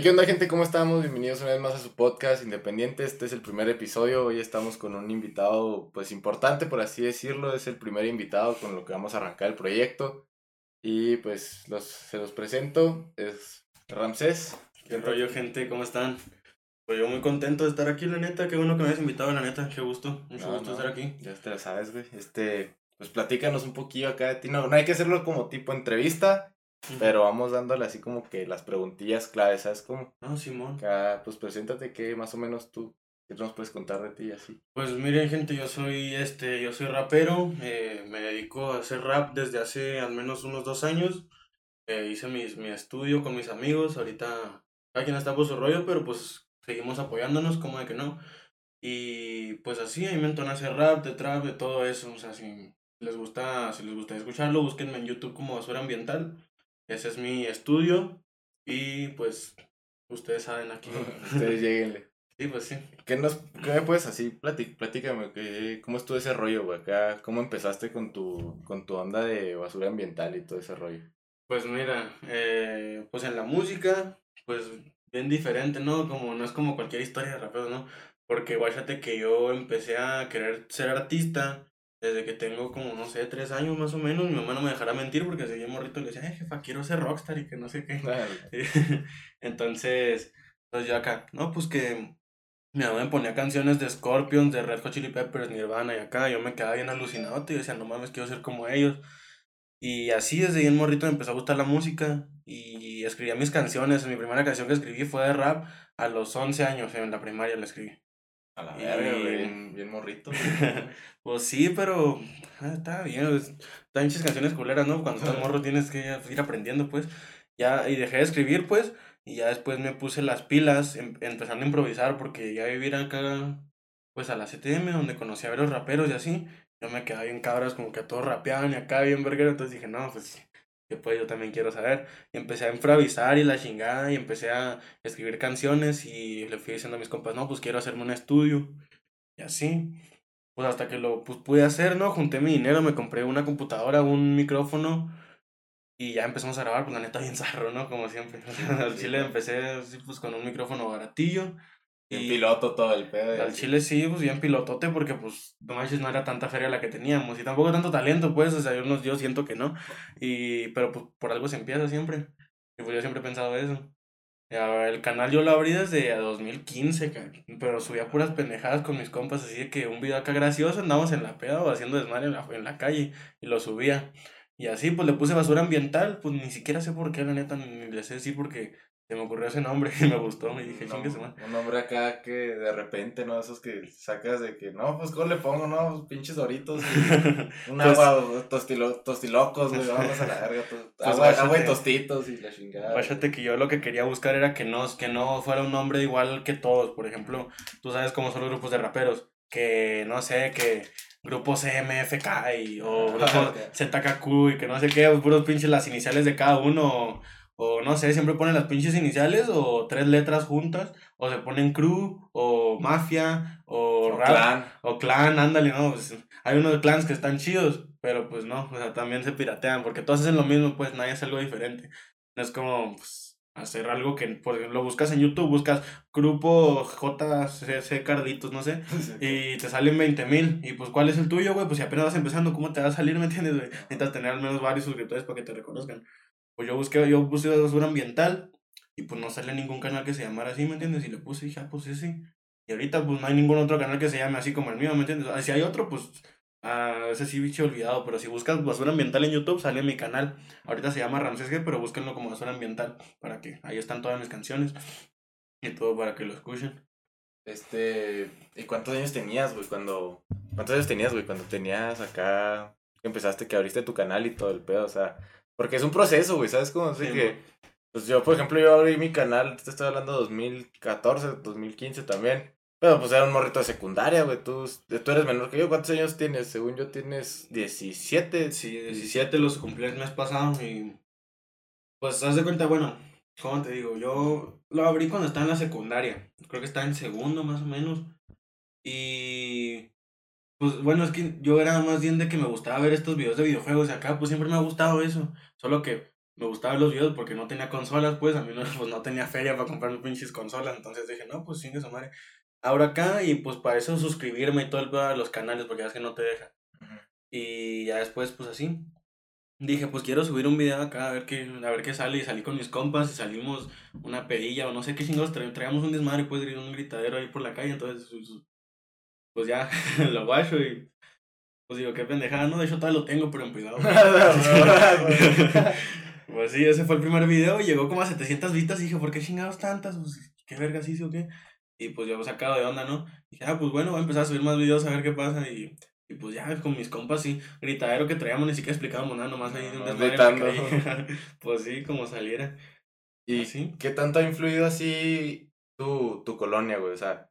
¿Qué onda gente? ¿Cómo estamos? Bienvenidos una vez más a su podcast independiente. Este es el primer episodio. Hoy estamos con un invitado pues importante, por así decirlo. Es el primer invitado con lo que vamos a arrancar el proyecto. Y pues los, se los presento. Es Ramsés. ¿Qué rollo gente? ¿Cómo están? Pues yo muy contento de estar aquí, la neta. Qué bueno que me hayas invitado, la neta. Qué gusto. Mucho No, gusto no, estar aquí. Ya te lo sabes, güey. Este, pues platícanos un poquillo acá de ti. No, no hay que hacerlo como tipo entrevista, pero vamos dándole así como que las preguntillas claves, ¿sabes cómo? No, Simón. Acá, pues preséntate que más o menos tú, ¿qué nos puedes contar de ti y así? Pues miren, gente, yo soy este, yo soy rapero. eh, me dedico a hacer rap desde hace al menos unos dos años. Eh, hice mis, mi estudio con mis amigos. Ahorita cada quien está por su rollo, pero pues seguimos apoyándonos, como de que no. Y pues así, a mí me entona hacer rap, de trap, de todo eso. O sea, si les gusta, si les gusta escucharlo, búsquenme en YouTube como Basura Ambiental. Ese es mi estudio. Y pues, ustedes saben aquí. Ustedes lleguenle. sí, pues sí. ¿Qué, nos, ¿Qué me puedes así? Platí- platícame, ¿qué, ¿cómo estuvo ese rollo, güey? Acá, ¿cómo empezaste con tu, con tu onda de basura ambiental y todo ese rollo? Pues mira, eh, pues en la música, pues bien diferente, ¿no? Como no es como cualquier historia de raperos, ¿no? Porque guáchate que yo empecé a querer ser artista desde que tengo como, no sé, tres años más o menos. Mi mamá no me dejará mentir porque seguía morrito y le decía, eh, jefa, quiero ser rockstar y que no sé qué. Entonces, pues yo acá, no, pues que mi mamá me ponía canciones de Scorpions, de Red Hot Chili Peppers, Nirvana y acá, yo me quedaba bien alucinado, tío, y decía, no mames, quiero ser como ellos. Y así desde bien morrito me empezó a gustar la música y escribía mis canciones. Mi primera canción que escribí fue de rap a los 11 años, en la primaria la escribí. A la verga, bien, bien morrito. Pues sí, pero ah, está bien. es- Están muchas canciones culeras, ¿no? Cuando estás morro tienes que ir aprendiendo, pues. Ya, y dejé de escribir, pues. Y ya después me puse las pilas, em- empezando a improvisar, porque ya vivir acá, pues a la CTM, donde conocí a varios raperos y así. Yo me quedaba bien cabras, como que todos rapeaban y acá bien verguero. Entonces dije, no, pues. Que pues yo también quiero saber. Y empecé a improvisar y la chingada. Y empecé a escribir canciones. Y le fui diciendo a mis compas, no, pues quiero hacerme un estudio. Y así. Pues hasta que lo pues, pude hacer, ¿no? Junté mi dinero, me compré una computadora, un micrófono y ya empezamos a grabar, pues la neta bien zarro, ¿no? Como siempre. Al sí, chile claro. empecé pues con un micrófono baratillo. Bien piloto todo el pedo. al chile sí, pues bien pilotote porque pues no manches, no era tanta feria la que teníamos y tampoco tanto talento, pues, o sea, yo, yo siento que no. Y, pero pues por algo se empieza siempre. Y pues yo siempre he pensado eso. El canal yo lo abrí desde 2015, ca- pero subía puras pendejadas con mis compas, así de que un video acá gracioso, andábamos en la peda o haciendo desmadre en la, en la calle y lo subía. Y así pues le puse basura ambiental, pues ni siquiera sé por qué, la neta, ni le sé decir porque se me ocurrió ese nombre y me gustó, y dije, chingue madre". Un nombre acá que de repente, ¿no? Esos que sacas de que, no, pues, ¿cómo le pongo, no? Pues, pinches doritos. y Un Pues- agua, tostilo, tostilocos, güey, vamos a la verga. Pues agua, agua y tostitos y la chingada. Fíjate que yo lo que quería buscar era que no, que no fuera un nombre igual que todos. Por ejemplo, tú sabes cómo son los grupos de raperos. Que no sé, que grupo CMFK y, o grupo Ok. ZKQ y que no sé qué, puros pinches las iniciales de cada uno. O, no sé, siempre ponen las pinches iniciales o tres letras juntas. O se ponen crew o mafia o, O rap. clan. O clan, ándale, no. pues, hay unos clans que están chidos, pero pues no, o sea, también se piratean, porque todos hacen lo mismo, pues nadie hace algo diferente. No es como, pues, hacer algo que, por ejemplo, buscas en YouTube, buscas grupo JCC Carditos, no sé, y te salen 20 mil, y pues, ¿cuál es el tuyo, güey? Pues si apenas vas empezando, ¿cómo te va a salir, me entiendes, güey? Necesitas tener al menos varios suscriptores para que te reconozcan. Pues yo busqué, yo puse basura ambiental, y pues no sale ningún canal que se llamara así, ¿me entiendes? Y le puse, dije, ah, pues ese. Y ahorita pues no hay ningún otro canal que se llame así como el mío, ¿me entiendes? Ah, Si hay otro, pues ah, ese sí bicho olvidado, pero si buscas basura ambiental en YouTube sale mi canal. Ahorita se llama Ramses G, pero búsquenlo como basura ambiental para que ahí están todas mis canciones y todo para que lo escuchen. Este, ¿y cuántos años tenías, güey, cuando, cuántos años tenías, güey, cuando tenías acá, empezaste, que abriste tu canal y todo el pedo, o sea, porque es un proceso, güey, ¿sabes cómo? Así Sí, que, pues yo, por ejemplo, yo abrí mi canal, te estoy hablando de 2014, 2015 también, pero pues era un morrito de secundaria, güey, tú, tú eres menor que yo, ¿cuántos años tienes? Según yo tienes 17, Sí, 17 los cumplí el mes pasado y pues haz de cuenta, bueno, ¿cómo te digo? Yo lo abrí cuando estaba en la secundaria, creo que estaba en segundo más o menos y pues bueno, es que yo era más bien de que me gustaba ver estos videos de videojuegos y acá pues siempre me ha gustado eso, solo que me gustaba los videos porque no tenía consolas, pues a mí no, pues, no tenía feria para comprarme pinches consolas, entonces dije, no, pues sin su madre. Ahora acá y pues para eso suscribirme y todo el a los canales porque ya es que no te deja. Y ya después, pues así. Dije, pues quiero subir un video acá a ver qué, a ver qué sale. Y salí con mis compas y salimos una pedilla o no sé qué chingados. traíamos un desmadre y pues un gritadero ahí por la calle. Entonces, pues, pues ya lo guacho y pues digo, qué pendejada, no, de hecho todavía lo tengo, pero en cuidado. pues sí, ese fue el primer video, llegó como a 700 vistas y dije, ¿por qué chingados tantas? Pues, ¿qué vergas hice o qué? Y pues yo sacado de onda, ¿no? Y dije, ah, pues bueno, voy a empezar a subir más videos a ver qué pasa y... Y pues ya con mis compas sí, gritadero que traíamos, ni siquiera explicábamos nada, nomás ahí de un desmadre. pues sí, como saliera. ¿Y sí? qué tanto ha influido así tu, tu colonia, güey? O sea,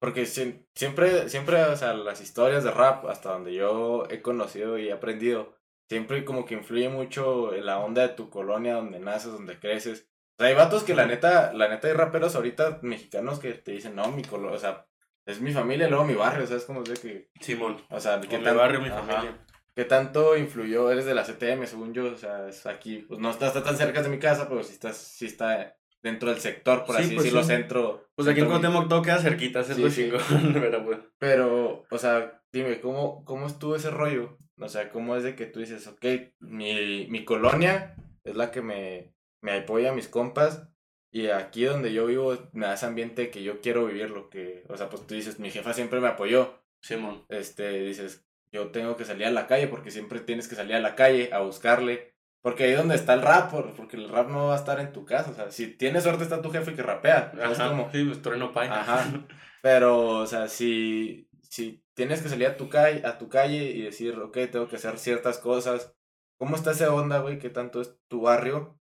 porque siempre, siempre, o sea, las historias de rap, hasta donde yo he conocido y he aprendido, siempre como que influye mucho en la onda de tu colonia, donde naces, donde creces. O sea, hay vatos que la neta, la neta hay raperos ahorita mexicanos que te dicen, no, mi colonia, o sea, es mi familia y luego mi barrio, o sea, es como de que... Simón. O sea, que mi barrio, mi familia. ¿Qué tanto influyó? Eres de la CTM, según yo, o sea, es aquí, pues no está, tan cerca de mi casa, pero sí, estás, sí está dentro del sector, por así pues decirlo, centro. Pues aquí en Cuauhtémoc todo queda cerquita, es lo pero pues. Pero, o sea, dime, ¿cómo, ¿cómo estuvo ese rollo? O sea, ¿cómo es de que tú dices, ok, mi, mi colonia es la que me, me apoya a mis compas, y aquí donde yo vivo me da ese ambiente que yo quiero vivir, lo que, o sea, pues tú dices, mi jefa siempre me apoyó. Simón. Este, dices, yo tengo que salir a la calle porque siempre tienes que salir a la calle a buscarle porque ahí donde está el rap, porque el rap no va a estar en tu casa. O sea, si tienes suerte está tu jefe que rapea. Ajá, como... Sí, pues trueno paina. Ajá. Pero, o sea, si, si tienes que salir a tu, calle, a tu calle y decir, ok, tengo que hacer ciertas cosas. ¿Cómo está esa onda, güey? ¿Qué tanto es tu barrio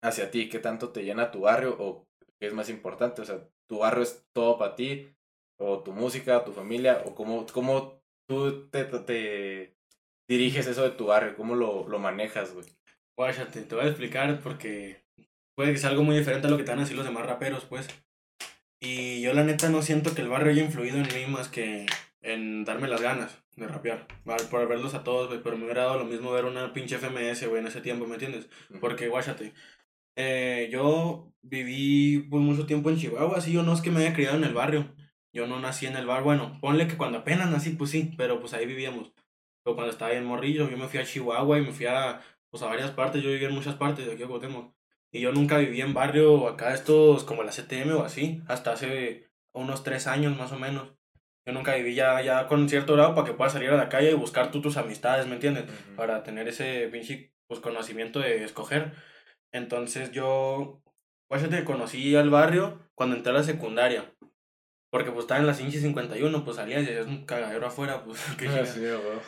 hacia ti? ¿Qué tanto te llena tu barrio? ¿O qué es más importante? O sea, ¿tu barrio es todo para ti? ¿O tu música, tu familia? ¿O cómo, cómo tú te, te diriges eso de tu barrio? ¿Cómo lo, lo manejas, güey? Guáchate, te voy a explicar porque puede que sea algo muy diferente a lo que te van a decir los demás raperos, pues. Y yo la neta no siento que el barrio haya influido en mí más que en darme las ganas de rapear. Por verlos a todos, güey. Pero me hubiera dado lo mismo ver una pinche FMS, güey, en ese tiempo, ¿me entiendes? Porque, guáchate. Eh, yo viví pues, mucho tiempo en Chihuahua, así yo no es que me haya criado en el barrio. Yo no nací en el bar, bueno, ponle que cuando apenas nací, pues sí, pero pues ahí vivíamos cuando estaba en Morrillo, yo me fui a Chihuahua y me fui a, pues, a varias partes, yo viví en muchas partes de aquí a Guatemala. Y yo nunca viví en barrio acá estos como la CTM o así, hasta hace unos tres años más o menos. Yo nunca viví ya, ya con cierto grado para que puedas salir a la calle y buscar tú tus amistades, ¿me entiendes? Para tener ese pinche pues, conocimiento de escoger. Entonces yo, pues te conocí al barrio cuando entré a la secundaria. Porque pues estaba en las Inchi 51, pues salías y hacías un cagadero afuera, pues.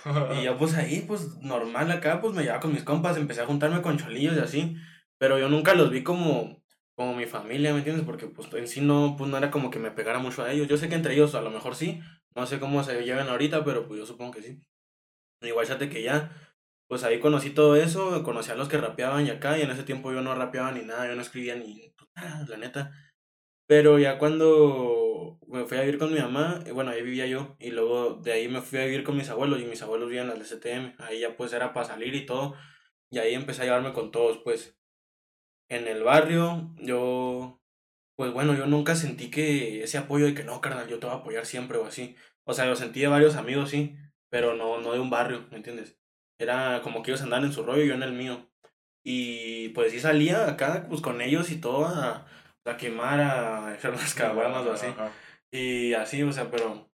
y yo pues ahí, pues normal acá, pues me llevaba con mis compas, empecé a juntarme con cholillos y así. Pero yo nunca los vi como, como mi familia, ¿me entiendes? Porque pues en sí no, pues no era como que me pegara mucho a ellos. Yo sé que entre ellos a lo mejor sí, no sé cómo se llevan ahorita, pero pues yo supongo que sí. Igual fíjate que ya, pues ahí conocí todo eso, conocí a los que rapeaban y acá, y en ese tiempo yo no rapeaba ni nada, yo no escribía ni nada, la neta. Pero ya cuando me fui a vivir con mi mamá, bueno, ahí vivía yo, y luego de ahí me fui a vivir con mis abuelos, y mis abuelos vivían la STM, ahí ya pues era para salir y todo, y ahí empecé a llevarme con todos, pues. En el barrio, yo, pues bueno, yo nunca sentí que ese apoyo de que no, carnal, yo te voy a apoyar siempre o así. O sea, lo sentí de varios amigos, sí, pero no, no de un barrio, ¿me entiendes? Era como que ellos andaban en su rollo y yo en el mío. Y pues sí salía acá, pues con ellos y todo a quemar, a echar unas caguamas o así. Y así, o sea, pero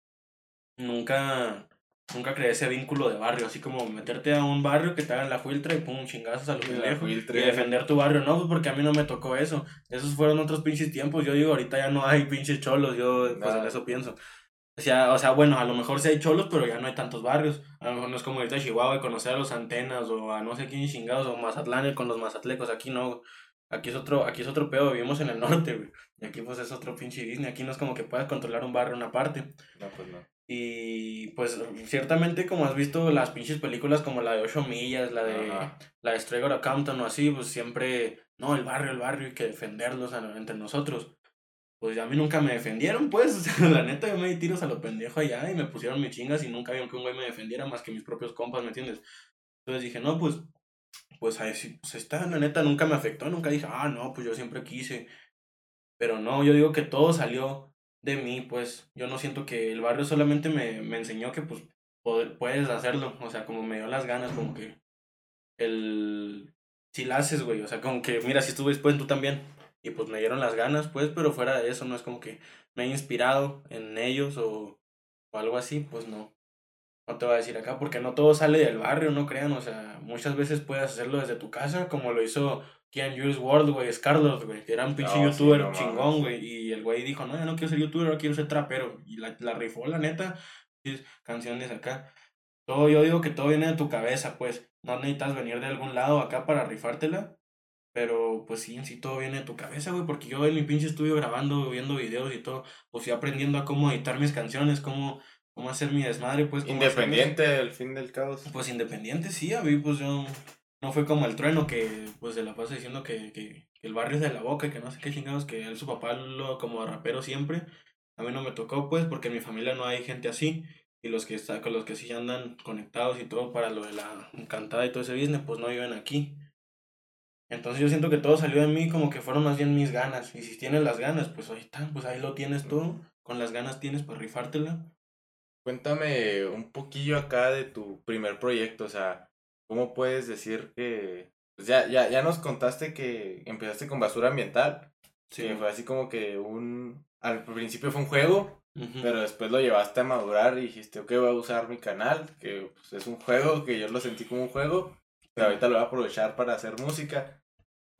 nunca, nunca creé ese vínculo de barrio, así como meterte a un barrio que te hagan la filtra y pum, chingazos a lo lejos y defender tu barrio, no, pues porque a mí no me tocó eso. Esos fueron otros pinches tiempos. Yo digo, ahorita ya no hay pinches cholos, yo pues en eso pienso. O sea, o sea, bueno, a lo mejor sí hay cholos, pero ya no hay tantos barrios. A lo mejor no es como ahorita Chihuahua y conocer a los antenas o a no sé quién chingados o Mazatlán con los mazatlecos. Aquí no. Aquí es otro, aquí es otro pedo, vivimos en el norte, güey. Y aquí pues es otro pinche Disney. Aquí no es como que puedas controlar un barrio una parte. No, pues no. Y pues ciertamente como has visto las pinches películas como la de 8 millas, la de la de Stranger Compton o así, pues siempre, no, el barrio, el barrio, hay que defenderlos entre nosotros. Pues a mí nunca me defendieron, pues, la neta yo me di tiros a los pendejos allá y me pusieron mis chingas y nunca había que un güey me defendiera más que mis propios compas, ¿me entiendes? Entonces dije, no, pues pues ahí sí, pues está, la neta, nunca me afectó, nunca dije, ah, no, pues yo siempre quise. Pero no, yo digo que todo salió de mí, pues yo no siento que el barrio solamente me, me enseñó que pues puedes hacerlo, o sea, como me dio las ganas, como que el... Si la haces, güey, o sea, como que, mira, si estuve después, tú también. Y pues me dieron las ganas, pues, pero fuera de eso, no es como que me he inspirado en ellos o, o algo así, pues no. No te voy a decir acá, porque no todo sale del barrio, no crean, o sea, muchas veces puedes hacerlo desde tu casa, como lo hizo Kian Jules World, güey, Scarlett, güey, que era un pinche youtuber chingón, güey, y el güey dijo, no, yo no quiero ser youtuber, yo quiero ser trapero, y la, la rifó, la neta, canciones acá. Todo, yo digo que todo viene de tu cabeza, pues, no necesitas venir de algún lado acá para rifártela, pero pues sí, en sí todo viene de tu cabeza, güey, porque yo en mi pinche estudio grabando, viendo videos y todo, pues fui aprendiendo a cómo editar mis canciones, cómo, cómo hacer mi desmadre, pues. Independiente al fin del caos. Pues independiente, sí, a mí pues yo, no fue como el trueno que pues se la pasa diciendo que, que, el barrio es de la boca que no sé qué chingados, que él su papá lo como rapero siempre. A mí no me tocó pues porque en mi familia no hay gente así y los que está, con los que sí andan conectados y todo para lo de la encantada y todo ese business, pues no viven aquí. Entonces yo siento que todo salió de mí como que fueron más bien mis ganas. Y si tienes las ganas, pues ahí está, pues ahí lo tienes tú. Con las ganas tienes para rifártela. Cuéntame un poquillo acá de tu primer proyecto, o sea, ¿cómo puedes decir que... Pues ya, ya, ya nos contaste que empezaste con basura ambiental. Sí. fue así como que un... Al principio fue un juego, pero después lo llevaste a madurar y dijiste, ok, voy a usar mi canal, que pues, es un juego, que yo lo sentí como un juego, pero ahorita lo voy a aprovechar para hacer música.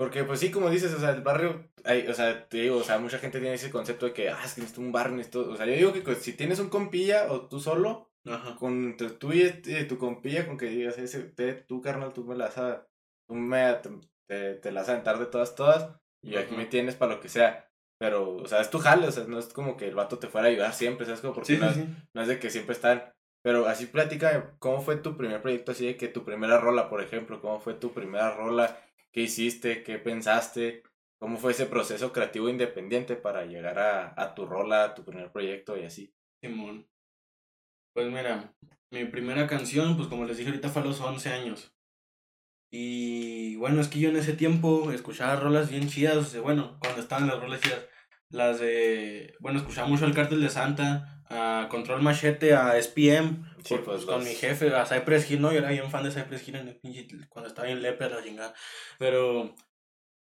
Porque pues sí, como dices, o sea, el barrio, hay, o sea, te digo, o sea, mucha gente tiene ese concepto de que, ah, es que necesito un barrio, necesito, o sea, yo digo que si tienes un compilla o tú solo, con tú y este, tu compilla, con que digas, ese, te, tú carnal, tú me la vas a, tú me, te, te, la vas a aventar de todas, todas, y aquí me tienes para lo que sea. Pero, o sea, es tu jale, o sea, no es como que el vato te fuera a ayudar siempre, ¿sabes? Como porque no, es de que siempre están. Pero así platica, ¿cómo fue tu primer proyecto así de que tu primera rola, por ejemplo? ¿Cómo fue tu primera rola? ¿Qué hiciste? ¿Qué pensaste? ¿Cómo fue ese proceso creativo independiente para llegar a, a tu rola, a tu primer proyecto y así? Simón. Pues mira, mi primera canción, pues como les dije ahorita fue a los 11 años. Y bueno, es que yo en ese tiempo escuchaba rolas bien chidas, bueno, cuando estaban las rolas chidas las de, bueno, escuchaba mucho el Cártel de Santa, a Control Machete, a SPM, pues, con mi jefe, a Cypress Hill, no, yo era bien fan de Cypress Hill en cuando estaba en Lepre, la chingada, pero,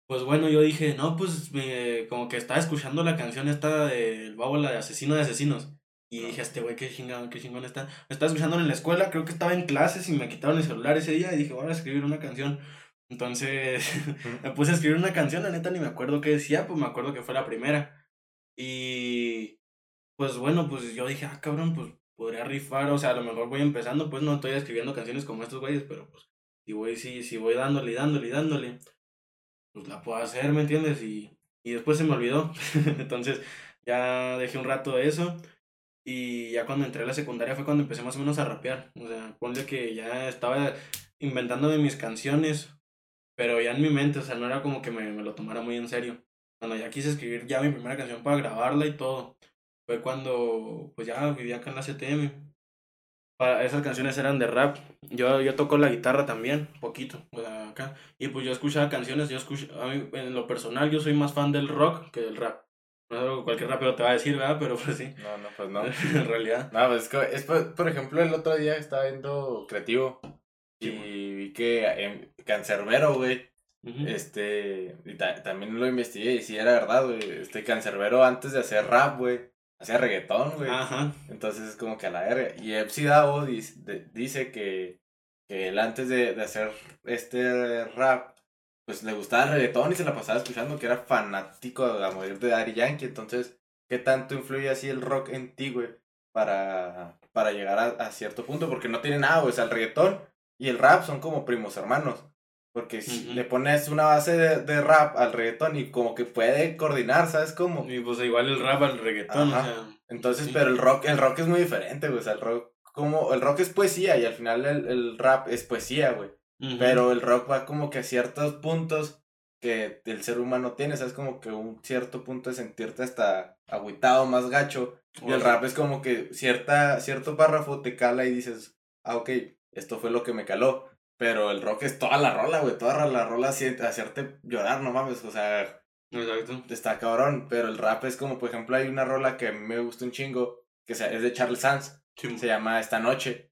pues bueno, yo dije, no, pues, me, como que estaba escuchando la canción esta del la de Asesino de Asesinos, y dije, este güey, qué chingón, qué chingón está, me estaba escuchando en la escuela, creo que estaba en clases y me quitaron el celular ese día, y dije, voy a escribir una canción, entonces me puse a escribir una canción, la neta ni me acuerdo qué decía, pues me acuerdo que fue la primera. Y pues bueno, pues yo dije, ah, cabrón, pues podría rifar, o sea, a lo mejor voy empezando, pues no estoy escribiendo canciones como estos güeyes, pero pues si voy, si, si voy dándole y dándole y dándole, pues la puedo hacer, ¿me entiendes? Y, y después se me olvidó. Entonces ya dejé un rato de eso. Y ya cuando entré a la secundaria fue cuando empecé más o menos a rapear. O sea, ponle que ya estaba inventándome mis canciones pero ya en mi mente, o sea, no era como que me, me lo tomara muy en serio. Cuando ya quise escribir ya mi primera canción para grabarla y todo, fue cuando pues ya vivía acá en la CTM. Para, esas canciones eran de rap. Yo, yo toco la guitarra también, poquito, o sea, acá. Y pues yo escuchaba canciones, yo escucho, a mí, en lo personal yo soy más fan del rock que del rap. No es algo que cualquier rapero te va a decir, ¿verdad? Pero pues sí. No, no, pues no. en realidad. No, pues es, por, por ejemplo, el otro día estaba viendo Creativo y vi que en Cancerbero, güey. Este, y también lo investigué y sí era verdad, güey. Este Cancerbero antes de hacer rap, güey, hacía reggaetón, güey. Ajá. Entonces es como que a la verga. Y Epsi Davo dice, dice que, que él antes de, de hacer este rap, pues le gustaba el reggaetón y se la pasaba escuchando, que era fanático a morir de Daddy Yankee. Entonces, ¿qué tanto influye así el rock en ti, güey? Para, para llegar a, a cierto punto, porque no tiene nada, güey. O sea, el reggaetón y el rap son como primos hermanos. Porque si le pones una base de, rap al reggaetón y como que puede coordinar, ¿sabes cómo? Y pues igual el rap al reggaetón, Entonces, pero el rock, el rock es muy diferente, güey. O sea, el rock, como, el rock es poesía y al final el, rap es poesía, güey. Pero el rock va como que a ciertos puntos que el ser humano tiene, ¿sabes? Como que un cierto punto de sentirte hasta agüitado, más gacho. Y el rap es como que cierta, cierto párrafo te cala y dices, ah, ok, esto fue lo que me caló. Pero el rock es toda la rola, güey. Toda la rola hacerte llorar, no mames. O sea, Exacto. está cabrón. Pero el rap es como, por ejemplo, hay una rola que me gusta un chingo, que es de Charles Sands. Se llama Esta Noche.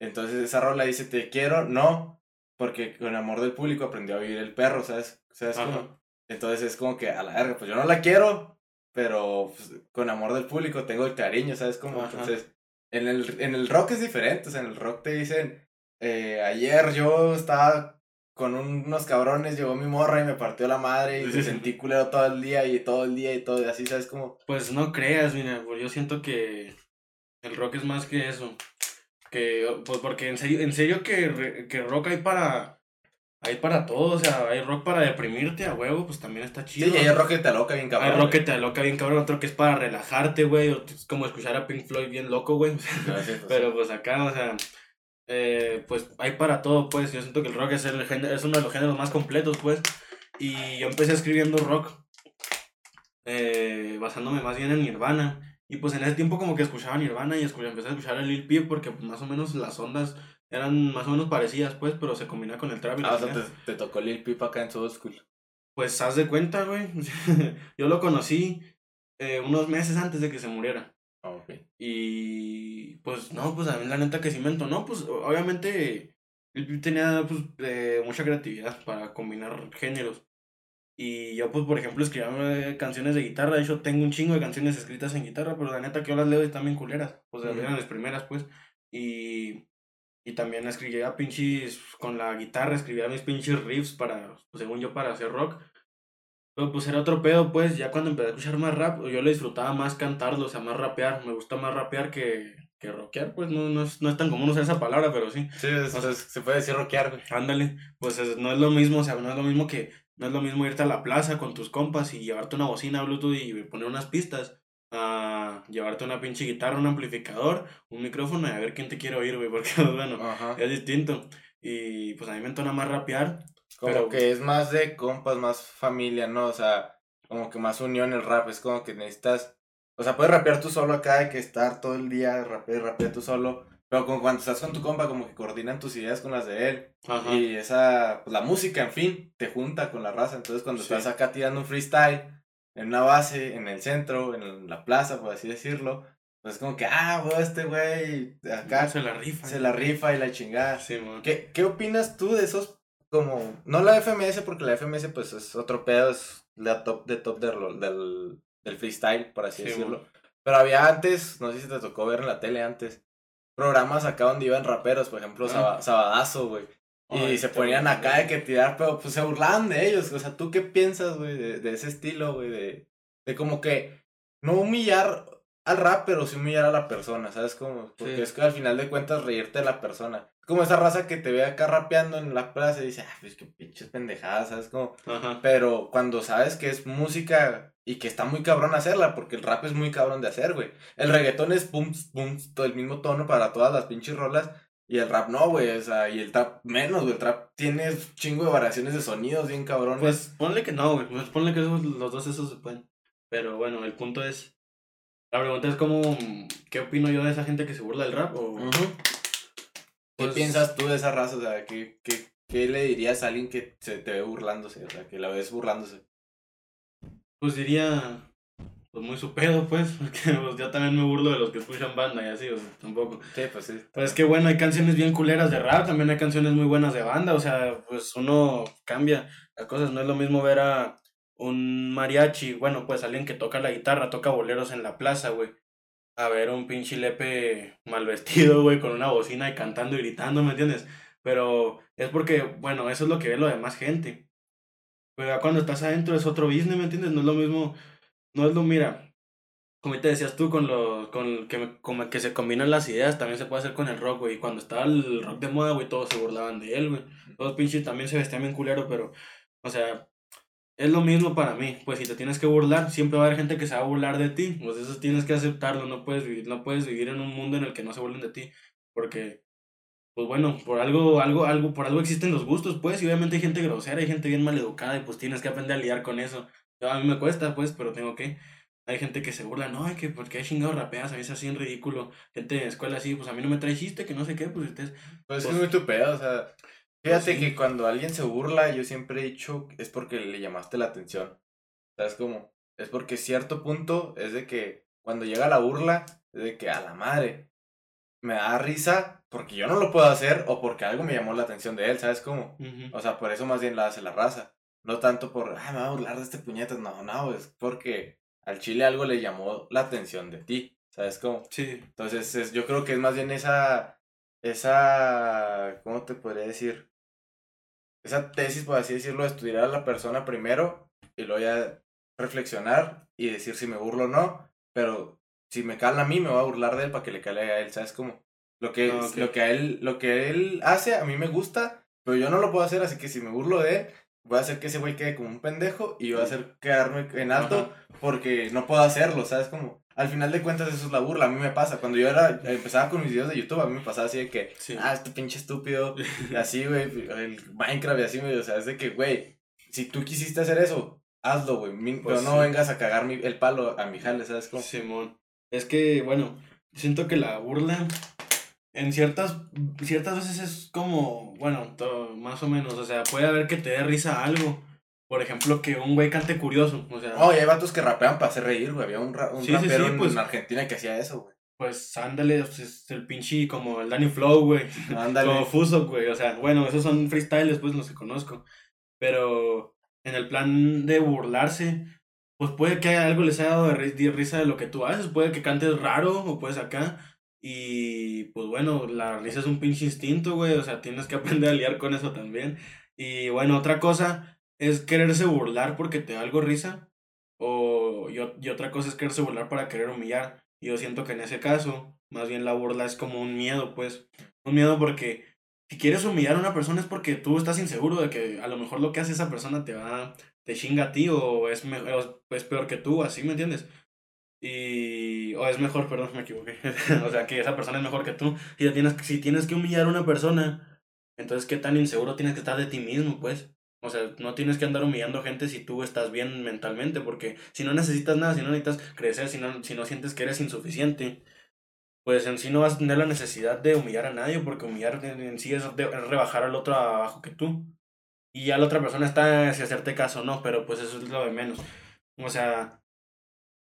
Entonces esa rola dice, te quiero, no, porque con amor del público aprendió a vivir el perro, ¿sabes? ¿Sabes cómo? Entonces es como que a la verga, pues yo no la quiero, pero pues, con amor del público tengo el cariño, ¿sabes cómo? Entonces, en el, en el rock es diferente, o sea, en el rock te dicen, eh, ayer yo estaba con unos cabrones, llegó mi morra y me partió la madre y me sentí culero todo el día y todo el día y todo, y así, ¿sabes cómo? Pues no creas, mira, pues yo siento que el rock es más que eso. Que, pues porque en serio, en serio que, que rock hay para hay para todo, o sea, hay rock para deprimirte a huevo, pues también está chido. Sí, hay rock que te aloca bien cabrón. Hay rock que te aloca bien cabrón, otro que es para relajarte, güey, o es como escuchar a Pink Floyd bien loco, güey. Ah, pues Pero pues acá, o sea, eh, pues hay para todo, pues. Yo siento que el rock es, el es uno de los géneros más completos, pues. Y yo empecé escribiendo rock, eh, basándome más bien en Nirvana. Y pues en ese tiempo como que escuchaba Nirvana y empecé a escuchar a Lil Peep porque pues, más o menos las ondas eran más o menos parecidas, pues, pero se combina con el trap. Ah, o sea, te, tocó Lil Peep acá en su school. Pues haz de cuenta, güey. Yo lo conocí eh, unos meses antes de que se muriera. Ah, ok. Y pues no, pues a mí la neta que sí me no, pues obviamente Lil Peep tenía pues eh, mucha creatividad para combinar géneros. Y yo, pues, por ejemplo, escribía eh, canciones de guitarra. De hecho, tengo un chingo de canciones escritas en guitarra, pero la neta que yo las leo y también culeras. O sea, eran las primeras, pues. Y y también escribía pinches, con la guitarra escribía mis pinches riffs para, según yo, para hacer rock. Pero pues era otro pedo, pues, ya cuando empecé a escuchar más rap, yo le disfrutaba más cantarlo, o sea, más rapear. Me gusta más rapear que, que rockear, pues, no, no, es, no es tan común usar esa palabra, pero sí. Sí, se puede decir rockear, güey. Ándale, pues no es lo mismo, o sea, no es lo mismo que, no es lo mismo irte a la plaza con tus compas y llevarte una bocina Bluetooth y poner unas pistas a llevarte una pinche guitarra, un amplificador, un micrófono y a ver quién te quiere oír, güey, porque bueno, es distinto. Y pues a mí me entona más rapear. Como que es más de compas, más familia, ¿no? O sea, como que más unión el rap, es como que necesitas, o sea, puedes rapear tú solo acá, hay que estar todo el día rapear, rapear tú solo, pero como cuando estás con tu compa, como que coordinan tus ideas con las de él. Y esa, pues la música, en fin, te junta con la raza. Entonces cuando estás acá tirando un freestyle, en una base, en el centro, en la plaza, por así decirlo, pues como que, ah, güey, este güey, acá. Se la rifa. Se la rifa y la chingada. Sí, ¿Qué, ¿Qué opinas tú de esos, como, no la FMS, porque la FMS, pues, es otro pedo, es la top de top del, del, del freestyle, por así decirlo. Pero había antes, no sé si te tocó ver en la tele antes, programas acá donde iban raperos, por ejemplo, ah. Sabadazo, güey. Y se ponían acá de que tirar, pero pues se burlaban de ellos. O sea, ¿tú qué piensas, güey, de, de, ese estilo, güey? De, de como que no humillar al rap, pero sí humillar a la persona, ¿sabes cómo? Porque es que al final de cuentas reírte de la persona. Como esa raza que te ve acá rapeando en la plaza y dice, ah, pues qué pinches pendejadas, ¿sabes cómo? Pero cuando sabes que es música y que está muy cabrón hacerla, porque el rap es muy cabrón de hacer, güey. El reggaetón es pum, pum, todo el mismo tono para todas las pinches rolas. Y el rap no, güey, o sea, y el trap menos, güey, el trap tiene chingo de variaciones de sonidos bien cabrones. Pues ponle que no, güey, pues ponle que los dos esos se pueden. Pero bueno, el punto es, la pregunta es como, ¿qué opino yo de esa gente que se burla del rap? O... ¿Qué pues piensas tú de esa raza? O sea, ¿qué, qué, ¿qué le dirías a alguien que se te ve burlándose? O sea, que la ves burlándose. Pues diría, pues muy su pedo, pues, porque pues, yo también me burlo de los que escuchan banda y así, o sea, tampoco. Sí, pues sí. Pues es que bueno, hay canciones bien culeras de rap, también hay canciones muy buenas de banda, o sea, pues uno cambia las cosas, no es lo mismo ver a un mariachi, bueno, pues alguien que toca la guitarra, toca boleros en la plaza, güey. A ver un pinche lepe mal vestido, güey, con una bocina y cantando y gritando, ¿me entiendes? Pero es porque, bueno, eso es lo que ve lo demás gente. Pero cuando estás adentro es otro business, ¿me entiendes? No es lo mismo no es lo, mira, como te decías tú, con lo con que, como que se combinan las ideas, también se puede hacer con el rock, güey. Y cuando estaba el rock de moda, güey, todos se burlaban de él, güey. Todos pinches también se vestían bien culero, pero, o sea, es lo mismo para mí. Pues si te tienes que burlar, siempre va a haber gente que se va a burlar de ti. Pues eso tienes que aceptarlo, no puedes vivir, no puedes vivir en un mundo en el que no se burlen de ti. Porque, pues bueno, por algo, algo, algo, por algo existen los gustos, pues, y obviamente hay gente grosera, hay gente bien maleducada, y pues tienes que aprender a lidiar con eso. A mí me cuesta, pues, pero tengo que. Hay gente que se burla, no, que porque hay chingado rapeas, a veces así en ridículo. Gente de escuela así, pues a mí no me trae chiste, que no sé qué, pues ustedes. Pues, es que es pues muy tu pedo, o sea. Fíjate que cuando alguien se burla, yo siempre he dicho es porque le llamaste la atención. ¿Sabes cómo? Es porque cierto punto es de que cuando llega la burla, es de que a la madre me da risa porque yo no lo puedo hacer o porque algo me llamó la atención de él, ¿sabes cómo? O sea, por eso más bien la hace la raza. No tanto por, ah, me va a burlar de este puñetas. No, no, es porque al chile algo le llamó la atención de ti, ¿sabes cómo? Sí. Entonces, es, yo creo que es más bien esa, esa, ¿cómo te podría decir? Esa tesis, por así decirlo, de estudiar a la persona primero y luego ya reflexionar y decir si me burlo o no, pero si me cala a mí, me va a burlar de él para que le cale a él, ¿sabes cómo? Lo que, ah, lo que, a él, lo que él hace, a mí me gusta, pero yo no lo puedo hacer, así que si me burlo de él, voy a hacer que ese güey quede como un pendejo y voy a hacer quedarme en alto porque no puedo hacerlo, ¿sabes? Como, al final de cuentas eso es la burla, a mí me pasa, cuando yo era, empezaba con mis videos de YouTube, a mí me pasaba así de que, ah, este pinche estúpido, y así, güey, el Minecraft y así, güey, o sea, es de que, güey, si tú quisiste hacer eso, hazlo, güey, pero pues no vengas a cagar el palo a mi jale, ¿sabes? Como? Simón, es que, bueno, siento que la burla en ciertas, ciertas veces es como, bueno, todo, más o menos, o sea, puede haber que te dé risa algo. Por ejemplo, que un güey cante curioso, o sea... Oh, y hay vatos que rapean para hacer reír, güey. Había un, un rapero pues, en Argentina que hacía eso, güey. Pues ándale, pues, es el pinche como el Danny Flow, güey. Ándale. como Fuso, güey. O sea, bueno, esos son freestyles, pues los que conozco. Pero en el plan de burlarse, pues puede que algo les haya dado de risa de lo que tú haces. Puede que cantes raro o puedes acá. Y pues bueno, la risa es un pinche instinto, güey. O sea, tienes que aprender a liar con eso también. Y bueno, otra cosa es quererse burlar porque te da algo risa. O, y, otra cosa es quererse burlar para querer humillar. Y yo siento que en ese caso, más bien la burla es como un miedo, pues. Un miedo porque si quieres humillar a una persona es porque tú estás inseguro de que a lo mejor lo que hace esa persona te va, te chinga a ti o es, es peor que tú, así, ¿me entiendes? Y. O es mejor, perdón, me equivoqué. o sea, que esa persona es mejor que tú. Y tienes, si tienes que humillar a una persona, entonces, ¿qué tan inseguro tienes que estar de ti mismo, pues? O sea, no tienes que andar humillando gente si tú estás bien mentalmente, porque si no necesitas nada, si no necesitas crecer, si no, si no sientes que eres insuficiente, pues en sí no vas a tener la necesidad de humillar a nadie, porque humillar en sí es, rebajar al otro abajo que tú. Y ya la otra persona está si hacerte caso o no, pero pues eso es lo de menos. O sea,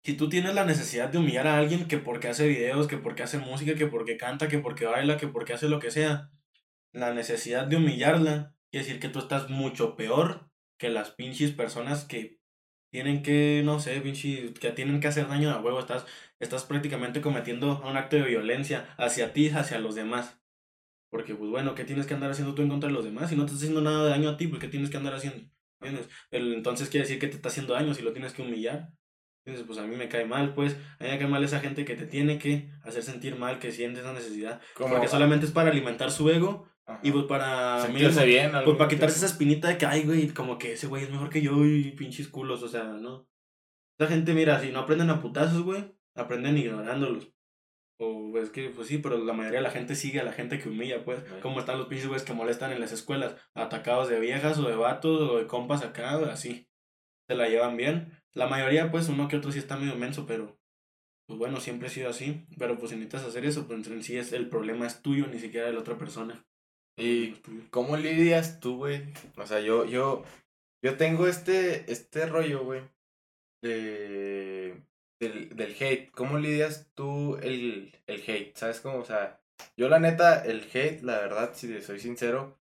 si tú tienes la necesidad de humillar a alguien que porque hace videos, que porque hace música, que porque canta, que porque baila, que porque hace lo que sea, la necesidad de humillarla quiere decir que tú estás mucho peor que las pinches personas que tienen que, no sé, pinches, que tienen que hacer daño a huevo. Estás, estás prácticamente cometiendo un acto de violencia hacia ti, hacia los demás. Porque, pues bueno, ¿qué tienes que andar haciendo tú en contra de los demás? Si no te estás haciendo nada de daño a ti, pues ¿qué tienes que andar haciendo? Entonces quiere decir que te está haciendo daño si lo tienes que humillar. Entonces, pues a mí me cae mal, pues. A mí me cae mal esa gente que te tiene que hacer sentir mal, que siente esa necesidad. Porque solamente es para alimentar su ego. Y pues para. Sentirse bien. Pues para quitarse esa espinita de que, ay, güey, como que ese güey es mejor que yo y pinches culos, o sea, ¿no? Esa gente, mira, si no aprenden a putazos, güey, aprenden ignorándolos. O es que, pues sí, pero la mayoría de la gente sigue a la gente que humilla, pues. Como están los pinches güeyes que molestan en las escuelas, atacados de viejas o de vatos o de compas acá, así. Se la llevan bien. La mayoría, pues, uno que otro sí está medio menso, pero pues bueno, siempre ha sido así. Pero pues si necesitas hacer eso, pues en sí es, el problema es tuyo, ni siquiera de la otra persona. ¿Y cómo lidias tú, güey? O sea, yo, yo, yo tengo este, este rollo, güey, de, del, del hate. ¿Cómo lidias tú el, el hate? ¿Sabes cómo? O sea, yo la neta, el hate, la verdad, si soy sincero,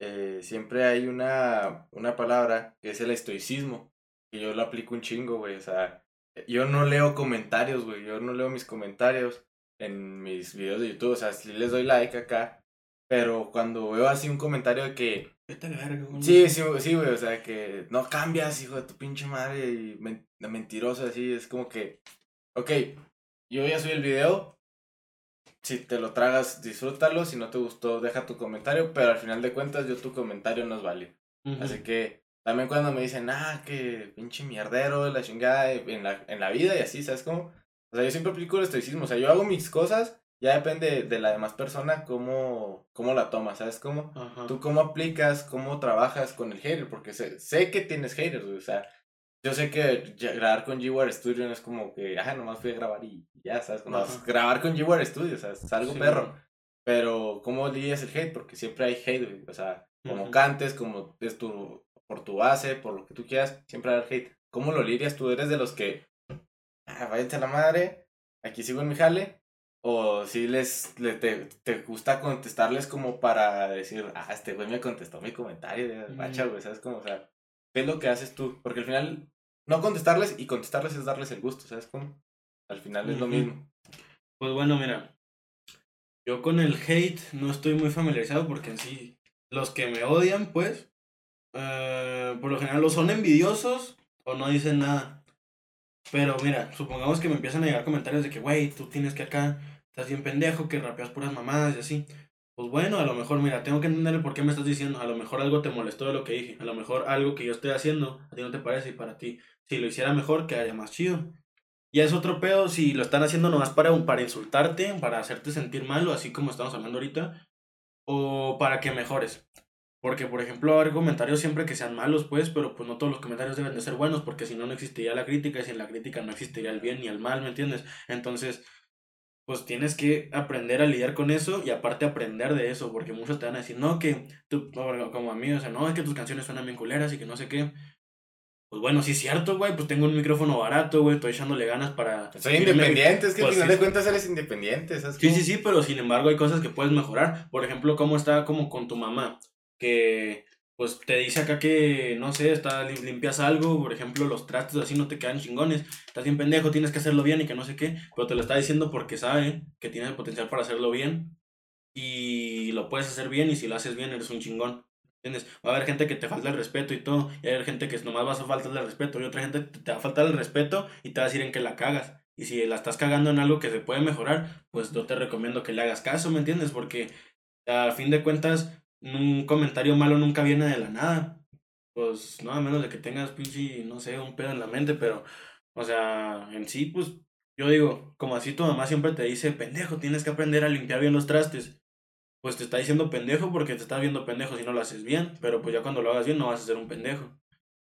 eh, siempre hay una, una palabra que es el estoicismo. Y yo lo aplico un chingo, güey. O sea, yo no leo comentarios, güey. Yo no leo mis comentarios en mis videos de YouTube. O sea, si les doy like acá. Pero cuando veo así un comentario de que. Sí, sí, sí, güey. O sea, que no cambias, hijo de tu pinche madre. Y mentiroso, así. Es como que. Ok, yo ya subí el video. Si te lo tragas, disfrútalo. Si no te gustó, deja tu comentario. Pero al final de cuentas, yo tu comentario no es válido. Así que también cuando me dicen, ah, que pinche mierdero, la chingada en la, en la vida y así, ¿sabes cómo? O sea, yo siempre aplico el estoicismo. O sea, yo hago mis cosas, ya depende de la demás persona cómo, cómo la toma, ¿sabes cómo? Tú cómo aplicas, cómo trabajas con el hater, porque sé, sé que tienes haters, O sea, yo sé que grabar con G-War Studio no es como que, ah, nomás fui a grabar y ya, ¿sabes? No, grabar con G-War Studio, o sea, es algo perro. Pero, ¿cómo lidias el hate? Porque siempre hay hate, güey. O sea, como Ujú. cantes, como es tu, por tu base, por lo que tú quieras, siempre va a haber hate. ¿Cómo lo lidias? ¿Tú eres de los que, ah, váyanse a la madre, aquí sigo en mi jale? ¿O si les, le- te, te gusta contestarles como para decir, ah, este güey me contestó mi comentario, de bacha, güey, ¿sabes cómo? O sea, ¿qué es lo que haces tú? Porque al final, no contestarles y contestarles es darles el gusto, ¿sabes cómo? Al final es lo mismo. Pues bueno, mira. Yo con el hate no estoy muy familiarizado porque en sí, los que me odian, pues, eh, por lo general o son envidiosos o no dicen nada. Pero mira, supongamos que me empiezan a llegar comentarios de que, güey, tú tienes que acá, estás bien pendejo, que rapeas puras mamadas y así. Pues bueno, a lo mejor, mira, tengo que entender el por qué me estás diciendo. A lo mejor algo te molestó de lo que dije. A lo mejor algo que yo estoy haciendo a ti no te parece y para ti, si lo hiciera mejor, quedaría más chido. Ya es otro pedo si lo están haciendo nomás para, para insultarte, para hacerte sentir mal, o así como estamos hablando ahorita, o para que mejores. Porque, por ejemplo, hay comentarios siempre que sean malos, pues, pero pues no todos los comentarios deben de ser buenos, porque si no, no existiría la crítica, y sin la crítica no existiría el bien ni el mal, ¿me entiendes? Entonces, pues tienes que aprender a lidiar con eso y aparte aprender de eso, porque muchos te van a decir, no, que tú, como a mí, o sea, no, es que tus canciones suenan bien culeras y que no sé qué. Pues bueno, sí es cierto, güey, pues tengo un micrófono barato, güey, estoy echándole ganas para... Soy independiente, es que pues al final sí. de cuentas eres independiente, ¿sabes? Sí, sí, sí, pero sin embargo hay cosas que puedes mejorar. Por ejemplo, cómo está como con tu mamá, que pues te dice acá que, no sé, está, lim- limpias algo, por ejemplo, los trastes así no te quedan chingones, estás bien pendejo, tienes que hacerlo bien y que no sé qué, pero te lo está diciendo porque sabe que tienes el potencial para hacerlo bien y lo puedes hacer bien y si lo haces bien eres un chingón. ¿Entiendes? Va a haber gente que te falta el respeto y todo, y va a haber gente que nomás vas a faltarle el respeto, y otra gente te va a faltar el respeto y te va a decir en que la cagas. Y si la estás cagando en algo que se puede mejorar, pues yo te recomiendo que le hagas caso, ¿me entiendes? Porque a fin de cuentas, un comentario malo nunca viene de la nada. Pues no, a menos de que tengas pinche, no sé, un pedo en la mente, pero, o sea, en sí, pues yo digo, como así tu mamá siempre te dice, pendejo, tienes que aprender a limpiar bien los trastes. Pues te está diciendo pendejo porque te estás viendo pendejo si no lo haces bien, pero pues ya cuando lo hagas bien no vas a ser un pendejo.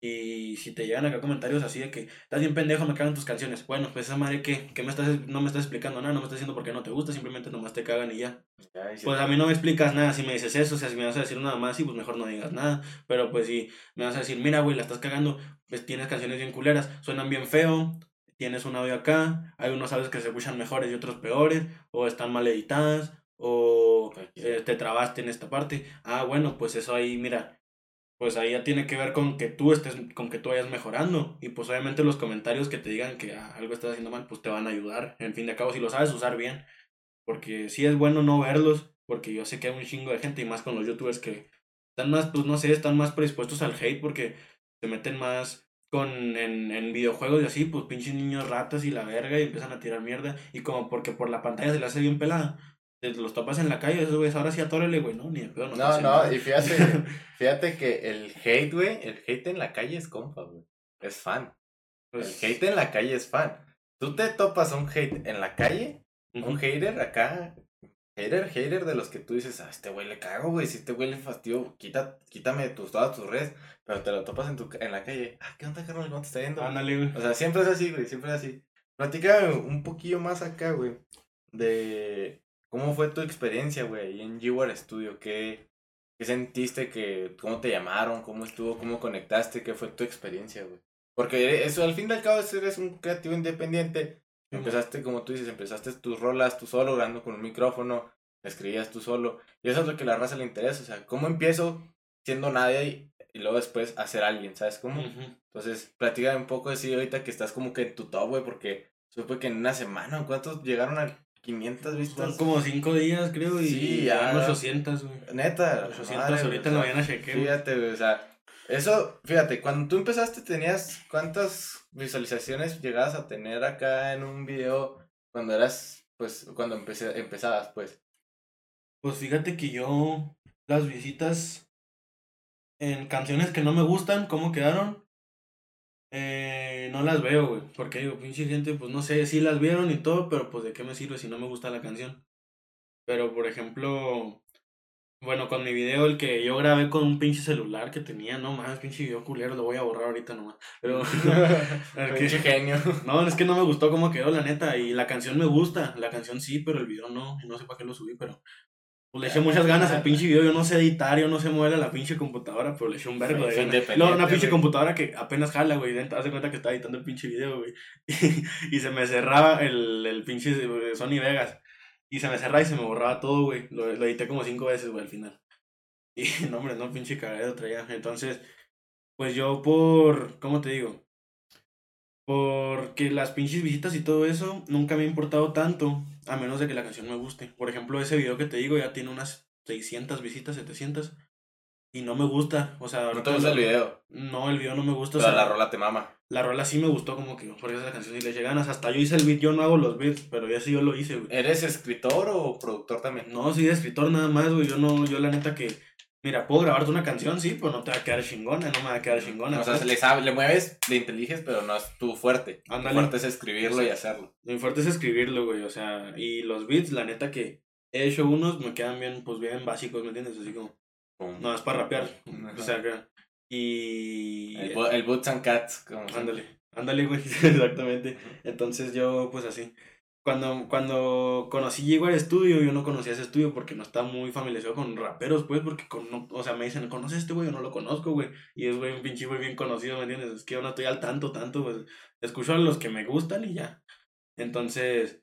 Y si te llegan acá comentarios así de que estás bien pendejo, me cagan tus canciones. Bueno, pues esa madre que, que me estás, no me estás explicando nada, no me estás diciendo por qué no te gusta, simplemente nomás te cagan y ya. Ya, y si- Pues a mí no me explicas nada si me dices eso, o sea, si me vas a decir nada más, sí, pues mejor no digas nada. Pero pues si me vas a decir, mira, güey, la estás cagando, pues tienes canciones bien culeras, suenan bien feo, tienes un audio acá, hay unos audios que se escuchan mejores y otros peores, o están mal editadas, o eh, te trabaste en esta parte. Ah, bueno, pues eso ahí, mira, pues ahí ya tiene que ver con que tú estés, con que tú vayas mejorando. Y pues obviamente los comentarios que te digan que ah, algo estás haciendo mal, pues te van a ayudar. En fin de cabo, si lo sabes usar bien. Porque sí es bueno no verlos, porque yo sé que hay un chingo de gente, y más con los youtubers que están más, pues no sé, están más predispuestos al hate porque se meten más con en, en videojuegos y así, pues pinches niños ratas y la verga y empiezan a tirar mierda. Y como porque por la pantalla se le hace bien pelada, te los topas en la calle, esos güeyes, ahora sí atórale, güey, no, ni de pedo, no, No, no, nada. y fíjate, fíjate que el hate, güey, el hate en la calle es compa, güey. Es fan. Pues, El hate en la calle es fan. Tú te topas un hate en la calle, un hater acá, hater, hater de los que tú dices, a este güey le cago, güey, si este güey le fastidio, quita, quítame tus, todas tus redes, pero te lo topas en, tu, en la calle. Ah, ¿qué onda, carnal? ¿Cómo te está yendo? Ándale, güey. O sea, siempre es así, güey, siempre es así. Platícame un poquillo más acá, güey, de cómo fue tu experiencia, güey, en G-War Studio, ¿qué, qué sentiste, que, cómo te llamaron, cómo estuvo, cómo conectaste, qué fue tu experiencia, güey. Porque eso, al fin y al cabo, eres un creativo independiente, empezaste, como tú dices, empezaste tus rolas tú solo, grabando con un micrófono, escribías tú solo, y eso es lo que a la raza le interesa, o sea, ¿cómo empiezo siendo nadie y, y luego después a ser alguien, ¿sabes cómo? Entonces, platícame un poco de sí ahorita que estás como que en tu top, güey, porque supe que en una semana, ¿cuántos llegaron a 500 Son vistas? como cinco días, creo, y Sí, ya. ya. 800, güey. Neta. 800 madre, ahorita en la mañana chequé, güey. Fíjate, güey, o sea, eso, fíjate, cuando tú empezaste tenías cuántas visualizaciones llegabas a tener acá en un video cuando eras, pues, cuando empecé, empezabas, pues. Pues fíjate que yo las visitas en canciones que no me gustan, cómo quedaron, eh, no las veo, güey. Porque digo, pinche gente, pues no sé, sí las vieron y todo, pero pues de qué me sirve si no me gusta la canción. Pero por ejemplo, bueno, con mi video, el que yo grabé con un pinche celular que tenía, no más, pinche video culero, lo voy a borrar ahorita nomás. Pero que- Pinche genio. no, es que no me gustó cómo quedó, la neta. Y la canción me gusta, la canción sí, pero el video no. Y no sé para qué lo subí, pero. Pues le eché muchas ganas al pinche video, yo no sé editar, yo no sé mover a la pinche computadora, pero le eché un verbo de ganas. Luego una pinche güey. computadora que apenas jala, güey, haz de cuenta que estaba editando el pinche video, güey. Y, se me cerraba el, el pinche eh, Sony Vegas. Y se me cerraba y se me borraba todo, güey. Lo, lo edité como cinco veces, güey, al final. Y no, hombre, no, pinche cagadero traía. Entonces, pues yo por, ¿cómo te digo? Porque las pinches visitas y todo eso nunca me ha importado tanto, a menos de que la canción me guste. Por ejemplo, ese video que te digo ya tiene unas 600 visitas, 700. Y no me gusta, o sea... No te gusta el video, No, el video no me gusta. o pero sea, la rola te mama. la rola sí me gustó como que, porque esa canción sí le ganas. Hasta yo hice el beat, yo no hago los beats, pero ya sí yo lo hice, güey. ¿Eres escritor o productor también? No, soy escritor nada más, güey. Yo no, yo la neta que, mira, puedo grabarte una canción, sí, pero no te va a quedar chingona, no me va a quedar chingona. O sea, pues. le, sabes, le mueves, le inteliges, pero no es tu fuerte. Tu Ándale. fuerte es escribirlo y hacerlo. Lo fuerte es escribirlo, güey, o sea, y los beats, la neta que he hecho unos, me quedan bien, pues bien básicos, ¿me entiendes? Así como, Pum. no, es para rapear, Ajá. o sea, que, y... El, el Boots and Cats. Como se- Ándale, ándale, güey, exactamente. Entonces yo, pues así. Cuando, cuando conocí Jaguar Studio, yo no conocía ese estudio porque no estaba muy familiarizado con raperos, pues, porque, con, no- o sea, me dicen, ¿conoces este güey? Yo no lo conozco, güey. Y es, güey, un pinche güey bien conocido, ¿me entiendes? Es que yo no estoy al tanto, tanto, pues, escucho a los que me gustan y ya. Entonces,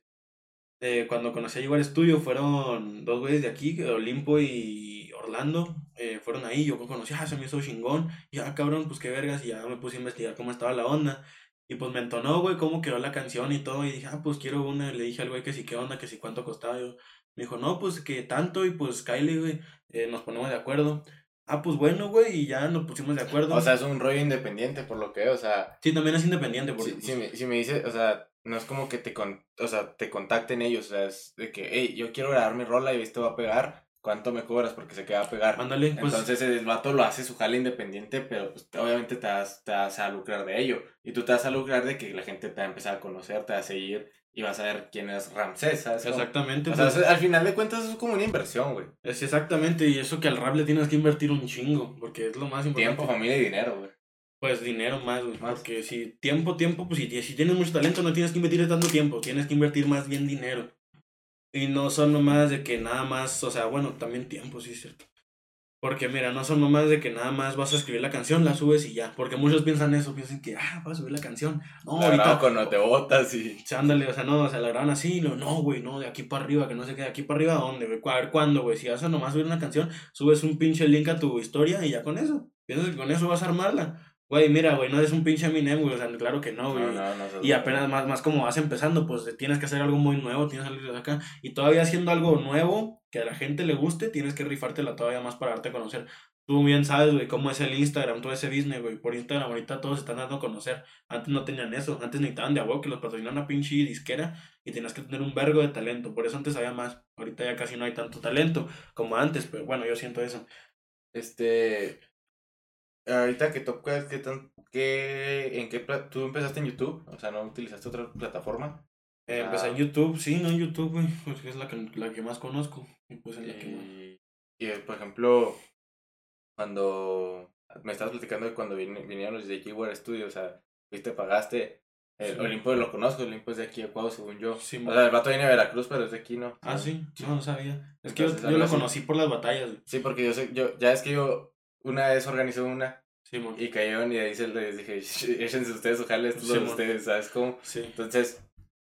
eh, cuando conocí a Jaguar Studio, fueron dos güeyes de aquí, Olimpo y Orlando, eh, fueron ahí, yo conocí, ah, se me hizo chingón, y ah, cabrón, pues qué vergas, y ya me puse a investigar cómo estaba la onda. Y pues me entonó, güey, cómo quedó la canción y todo. Y dije, ah, pues quiero una. Le dije al güey que sí, qué onda, que sí, cuánto costaba. Yo, me dijo, no, pues que tanto. Y pues Kylie, güey, eh, nos ponemos de acuerdo. Ah, pues bueno, güey, y ya nos pusimos de acuerdo. O sea, es un rollo independiente, por lo que, o sea, sí, también es independiente. Porque, si, pues, si me, si me o sea, no es como que te, con, o sea, te contacten ellos, o sea, es de que, hey, yo quiero grabar mi rola y esto va a pegar, ¿cuánto me cobras? Porque se queda a pegar. Ándale, pues. Entonces el vato lo hace su jale independiente, pero pues obviamente te vas, te vas a lucrar de ello. Y tú te vas a lucrar de que la gente te va a empezar a conocer, te va a seguir y vas a ver quién es Ramsés, ¿sabes? exactamente. O sea, pues, es- al final de cuentas es como una inversión, güey. es exactamente. Y eso que al rap le tienes que invertir un chingo. Porque es lo más importante. Tiempo, familia y dinero, güey. Pues dinero más, güey. Más. Porque si tiempo, tiempo, pues si, si tienes mucho talento no tienes que invertir tanto tiempo, tienes que invertir más bien dinero. Y no son nomás de que nada más, o sea, bueno, también tiempo, sí es cierto. Porque mira, no son nomás de que nada más vas a escribir la canción, la subes y ya. Porque muchos piensan eso, piensan que, ah, vas a subir la canción. No, La ahorita. grabo cuando te botas y... O sea, ándale, o sea, no, o sea, la graban así, y lo, no, güey, no, de aquí para arriba, que no sé qué, de aquí para arriba, ¿a dónde, güey? A ver, ¿cuándo, güey? Si vas a nomás subir una canción, subes un pinche link a tu historia y ya con eso. Piensas que con eso vas a armarla. Güey, mira, güey, no eres un pinche Eminem, güey, o sea, claro que no, güey. No, no, no. Y apenas más, más como vas empezando, pues tienes que hacer algo muy nuevo, tienes que salir de acá. Y todavía haciendo algo nuevo que a la gente le guste, tienes que rifártela todavía más para darte a conocer. Tú bien sabes, güey, cómo es el Instagram, todo ese business, güey. Por Instagram ahorita todos se están dando a conocer. Antes no tenían eso, antes necesitaban de agua que los patrocinaran una pinche disquera y tenías que tener un vergo de talento. Por eso antes había más. Ahorita ya casi no hay tanto talento como antes, pero bueno, yo siento eso. Este... Ahorita que tocas, ¿qué tan... ¿Qué... ¿En qué... ¿Tú empezaste en YouTube? O sea, ¿no utilizaste otra plataforma? Eh, Ah. empecé en YouTube, sí, no en YouTube, güey, porque es la que, la que más conozco. Y pues es la que más. Y, eh, por ejemplo, cuando me estabas platicando de cuando vine- vinieron los de Keyword Studio, o sea, fuiste, pagaste. El Sí. Olimpo lo conozco, Olimpo es de aquí, Ecuador, según yo. Sí, o sea, el vato viene de Veracruz, pero es de aquí, ¿no? Ah, sí, no, no sabía. Es que yo, yo lo así. conocí por las batallas, güey. Sí, porque yo sé, yo, ya es que yo una vez organizé una Sí, y cayeron y ahí se les dije, échense ustedes, ojalá esto es Sí, ustedes, ¿sabes cómo? Sí. Entonces,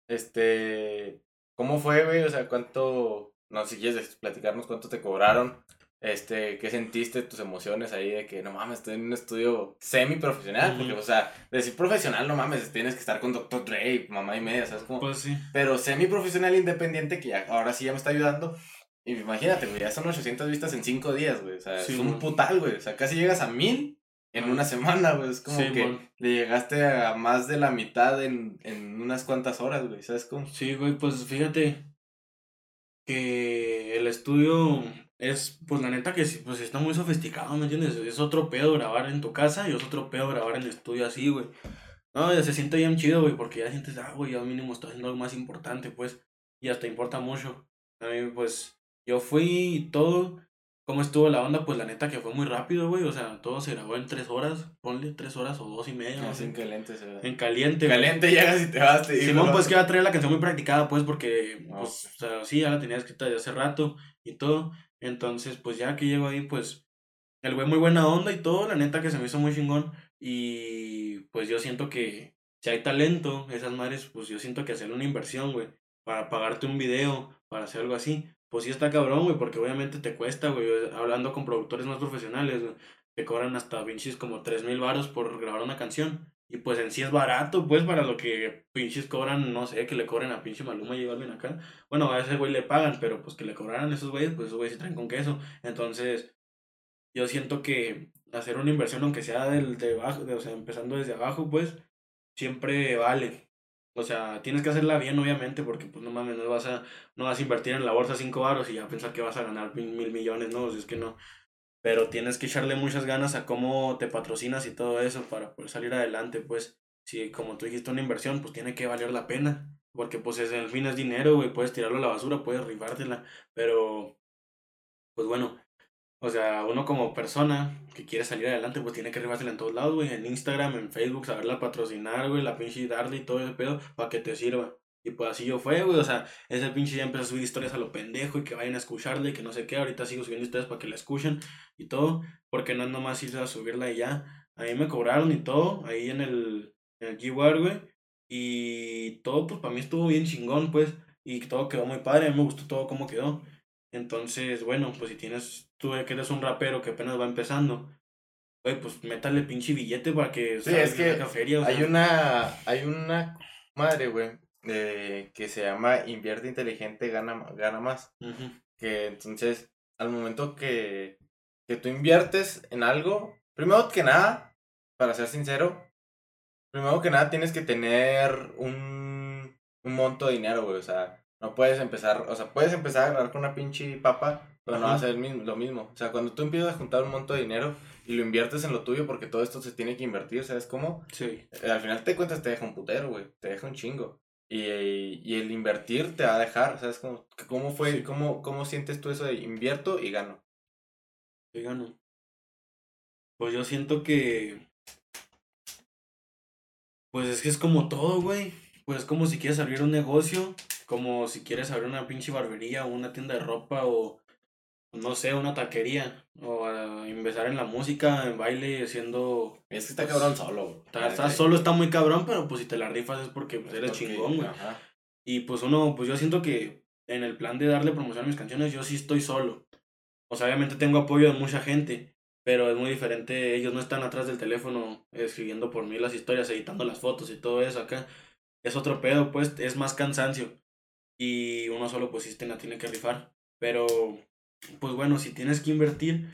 este, ¿cómo fue, güey? O sea, ¿cuánto, no, si quieres platicarnos cuánto te cobraron? Este, ¿qué sentiste, tus emociones ahí de que, no mames, estoy en un estudio semi-profesional? Porque, Ujú. o sea, decir profesional, no mames, tienes que estar con Dr. Dre, mamá y media, ¿sabes cómo? Pues sí. Pero semi-profesional independiente que ya, ahora sí ya me está ayudando. Y imagínate, güey, ya son 800 vistas en 5 días, güey. O sea, Sí, es un putal, güey. O sea, casi llegas a 1000 en una semana, güey. Es como Sí, que mon. le llegaste a más de la mitad en, en unas cuantas horas, güey. ¿Sabes cómo? Sí, güey, pues fíjate que el estudio es, pues la neta que sí, pues está muy sofisticado, ¿me entiendes? Es otro pedo grabar en tu casa y es otro pedo grabar en el estudio así, güey. No, ya se siente bien chido, güey, porque ya sientes, ah, güey, ya mínimo estoy haciendo algo más importante, pues, y hasta importa mucho. A mí, pues, yo fui y todo, ¿cómo estuvo la onda? Pues la neta que fue muy rápido, güey, o sea, todo se grabó en tres horas, ponle tres horas o dos y media, Así sé. en caliente, se ve. En caliente. Caliente llegas y te vas. Te Simón, ¿no? pues que iba a traer la canción muy practicada, pues, porque, Ah, pues, o sea, sí, ya la tenía escrita desde hace rato y todo. Entonces, pues ya que llego ahí, pues el güey muy buena onda y todo, la neta que se me hizo muy chingón. Y pues yo siento que si hay talento, esas madres, pues yo siento que hacer una inversión, güey, para pagarte un video, para hacer algo así, pues sí está cabrón, güey, porque obviamente te cuesta, güey, hablando con productores más profesionales, güey, te cobran hasta pinches como tres mil baros por grabar una canción. Y pues en sí es barato, pues, para lo que pinches cobran, no sé, que le cobren a pinche Maluma y alguien acá. Bueno, a ese güey le pagan, pero pues que le cobraran esos güeyes, pues esos güeyes se traen con queso. Entonces, yo siento que hacer una inversión, aunque sea del, de abajo, o sea, empezando desde abajo, pues, siempre vale. O sea, tienes que hacerla bien, obviamente, porque pues no mames, no vas a, no vas a invertir en la bolsa cinco baros y ya pensar que vas a ganar mil, mil millones, no, es que no. Pero tienes que echarle muchas ganas a cómo te patrocinas y todo eso para poder salir adelante, pues. Si como tú dijiste una inversión, pues tiene que valer la pena. Porque pues es, el fin es dinero, güey, puedes tirarlo a la basura, puedes rifártela, pero pues bueno, o sea, uno como persona que quiere salir adelante, pues tiene que rifársela en todos lados, güey. En Instagram, en Facebook, saberla patrocinar, güey, la pinche darle y todo ese pedo para que te sirva. Y pues así yo fue, güey. O sea, ese pinche ya empezó a subir historias a lo pendejo y que vayan a escucharle y que no sé qué. Ahorita sigo subiendo historias para que la escuchen y todo. Porque no es nomás irse a subirla y ya. A mí me cobraron y todo. Ahí en el, en el G-War, güey. Y todo, pues para mí estuvo bien chingón, pues. Y todo quedó muy padre. A mí me gustó todo cómo quedó. Entonces, bueno, pues si tienes, tú que eres un rapero que apenas va empezando, güey, pues métale pinche billete para que sí, es que hay una, hay una madre, güey, que se llama invierte inteligente, gana, gana más. Que entonces, al momento que, que tú inviertes en algo, primero que nada, para ser sincero, primero que nada tienes que tener un, un monto de dinero, güey, o sea, no puedes empezar, o sea, puedes empezar a ganar con una pinche papa, pero no va a ser lo mismo. O sea, cuando tú empiezas a juntar un monto de dinero y lo inviertes en lo tuyo, porque todo esto se tiene que invertir, ¿sabes cómo? Sí. Eh, al final te cuentas, te deja un putero, güey, te deja un chingo. Y, y, el invertir te va a dejar, ¿sabes cómo? ¿Cómo fue, cómo, cómo sientes tú eso de invierto y gano? Y gano. Pues yo siento que... Pues es que es como todo, güey. Pues es como si quieres abrir un negocio como si quieres abrir una pinche barbería o una tienda de ropa o no sé, una taquería o empezar en la música, en baile, siendo... Es que está cabrón solo. Está, solo, está muy cabrón, pero pues si te la rifas es porque pues, eres chingón, güey. Y pues uno, pues yo siento que en el plan de darle promoción a mis canciones, yo sí estoy solo. O sea, obviamente tengo apoyo de mucha gente, pero es muy diferente. Ellos no están atrás del teléfono escribiendo por mí las historias, editando las fotos y todo eso acá. Es otro pedo, pues, es más cansancio y uno solo pues sí la tiene que rifar. Pero, pues bueno, si tienes que invertir,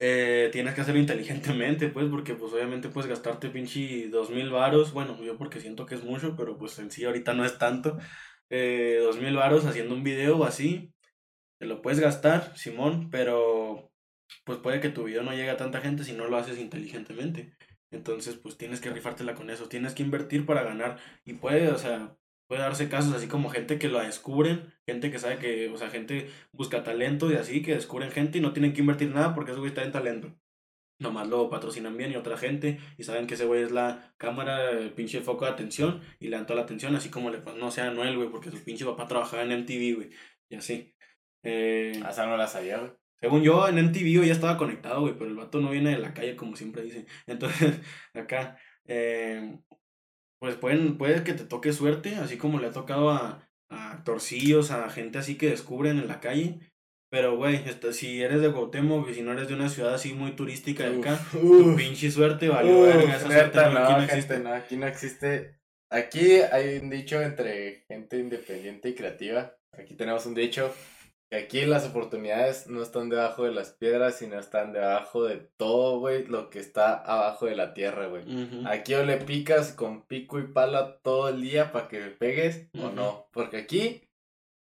eh, tienes que hacerlo inteligentemente, pues, porque pues obviamente puedes gastarte pinche dos mil varos, bueno, yo porque siento que es mucho, pero pues en sí ahorita no es tanto, eh, dos mil varos haciendo un video así, te lo puedes gastar, Simón, pero pues puede que tu video no llegue a tanta gente si no lo haces inteligentemente. Entonces, pues tienes que rifártela con eso, tienes que invertir para ganar. Y puede, o sea, puede darse casos así como gente que lo descubren, gente que sabe que, o sea, gente busca talento y así, que descubren gente y no tienen que invertir nada porque ese güey está en talento. Nomás lo patrocinan bien y otra gente y saben que ese güey es la cámara, el pinche foco de atención y le dan toda la atención, así como le no sea Noel, güey, porque su pinche papá trabajaba en MTV, güey, y así. Eh, Hasta no la sabía, güey. Según yo, en MTV ya estaba conectado, güey, pero el vato no viene de la calle como siempre dice. Entonces, acá, eh, pues pueden, puede que te toque suerte, así como le ha tocado a, a torcillos, a gente así que descubren en la calle. Pero, güey, este, si eres de Cuauhtémoc y si no eres de una ciudad así muy turística de acá, tu pinche suerte valió verga. Esa suerte no, aquí no existe. no, aquí no existe. Aquí hay un dicho entre gente independiente y creativa. Aquí tenemos un dicho Aquí las oportunidades no están debajo de las piedras, sino están debajo de todo, güey, lo que está abajo de la tierra, güey. Aquí o le picas con pico y pala todo el día para que pegues o no. Porque aquí,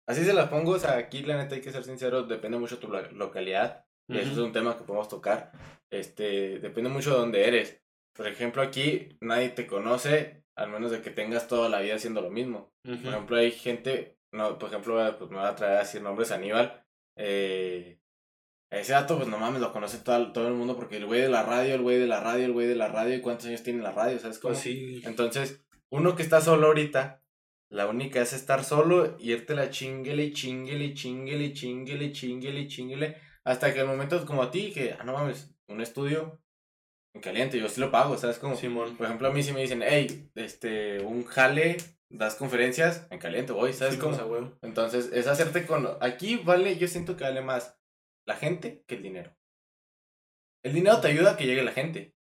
así se las pongo, o sea, aquí la neta hay que ser sincero, depende mucho de tu localidad. Y eso es un tema que podemos tocar. Este, depende mucho de dónde eres. Por ejemplo, aquí nadie te conoce, al menos de que tengas toda la vida haciendo lo mismo. Por ejemplo, hay gente no, por ejemplo, pues me va a traer a decir nombres Aníbal. Eh, ese dato, pues no mames, lo conoce todo, todo el mundo porque el güey de la radio, el güey de la radio, el güey de la radio, ¿y cuántos años tiene la radio? ¿Sabes cómo? Pues sí. Entonces, uno que está solo ahorita, La única es estar solo, irte la chinguele, chinguele, chinguele, chinguele, chinguele, chinguele, hasta que el momento como a ti, que, ah, no mames, un estudio en caliente, yo sí lo pago, ¿sabes? Como, Simón. por ejemplo, a mí si me dicen, hey, este, un jale, das conferencias, en caliente voy, ¿sabes? Sí, cómo? Entonces, es hacerte con... Aquí vale, yo siento que vale más la gente que el dinero. El dinero te ayuda a que llegue la gente,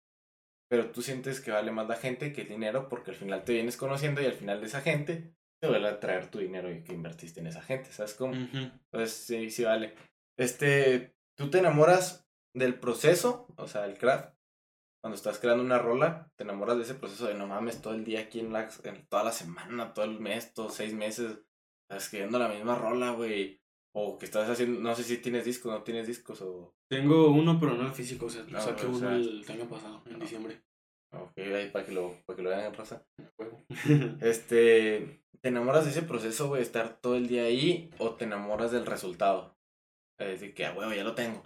pero tú sientes que vale más la gente que el dinero porque al final te vienes conociendo y al final de esa gente te vuelve a traer tu dinero y que invertiste en esa gente, ¿sabes cómo? Entonces, sí, sí vale. Este, tú te enamoras del proceso, o sea, el craft. Cuando estás creando una rola, te enamoras de ese proceso de no mames todo el día aquí en, la, en toda la semana, todo el mes, todos seis meses, estás escribiendo la misma rola, güey. O que estás haciendo, no sé si tienes discos, no tienes discos o... Tengo uno, pero no en físico. O sea, No, saqué uno sea, el año pasado, en no. diciembre. Ok, ahí para que lo, para que lo vean en raza. Este, ¿te enamoras de ese proceso, güey, estar todo el día ahí o te enamoras del resultado? Es decir, que, a huevo, ya lo tengo.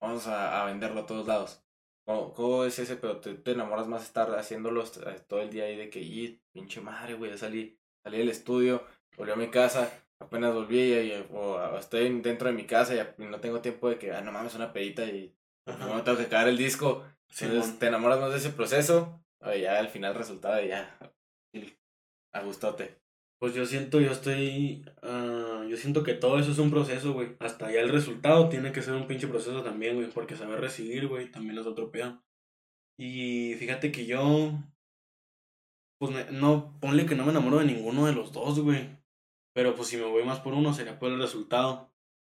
Vamos a, a venderlo a todos lados. ¿Cómo, cómo es ese? Pero te, te enamoras más estar haciéndolo eh, todo el día ahí de que, y pinche madre, güey, ya salí, salí del estudio, volví a mi casa, apenas volví y, y- o, estoy en- dentro de mi casa y, y no tengo tiempo de que, ah, no mames, una pedita y no tengo que acabar el disco. Entonces Simón. te enamoras más de ese proceso, o ya al final resultado ya, y a gustote. Pues yo siento, yo estoy. Yo siento que todo eso es un proceso, güey. Hasta ya el resultado tiene que ser un pinche proceso también, güey. Porque saber recibir, güey, también es otro pedo. Y fíjate que yo. Pues me- no, ponle que no me enamoro de ninguno de los dos, güey. Pero pues si me voy más por uno, sería por el resultado.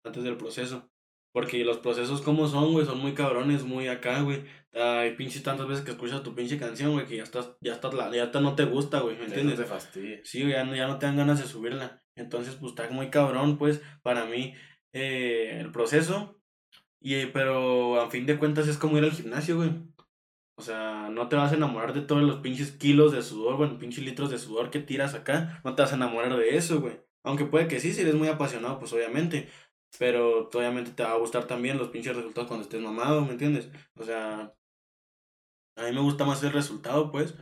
Antes del proceso. Porque los procesos como son, güey, son muy cabrones, muy acá, güey. Hay pinches tantas veces que escuchas tu pinche canción, güey, que ya estás, ya estás, la, ya te- no te gusta, güey, ¿me entiendes? te fastidia. Sí, güey, ya no, ya no te dan ganas de subirla. Entonces, pues está muy cabrón, pues, para mí, eh, el proceso. Y, eh, pero a fin de cuentas es como ir al gimnasio, güey. O sea, no te vas a enamorar de todos los pinches kilos de sudor, bueno, pinches litros de sudor que tiras acá. No te vas a enamorar de eso, güey. Aunque puede que sí, si eres muy apasionado, pues obviamente. Pero obviamente te va a gustar también los pinches resultados cuando estés mamado, ¿me entiendes? O sea, a mí me gusta más el resultado, pues.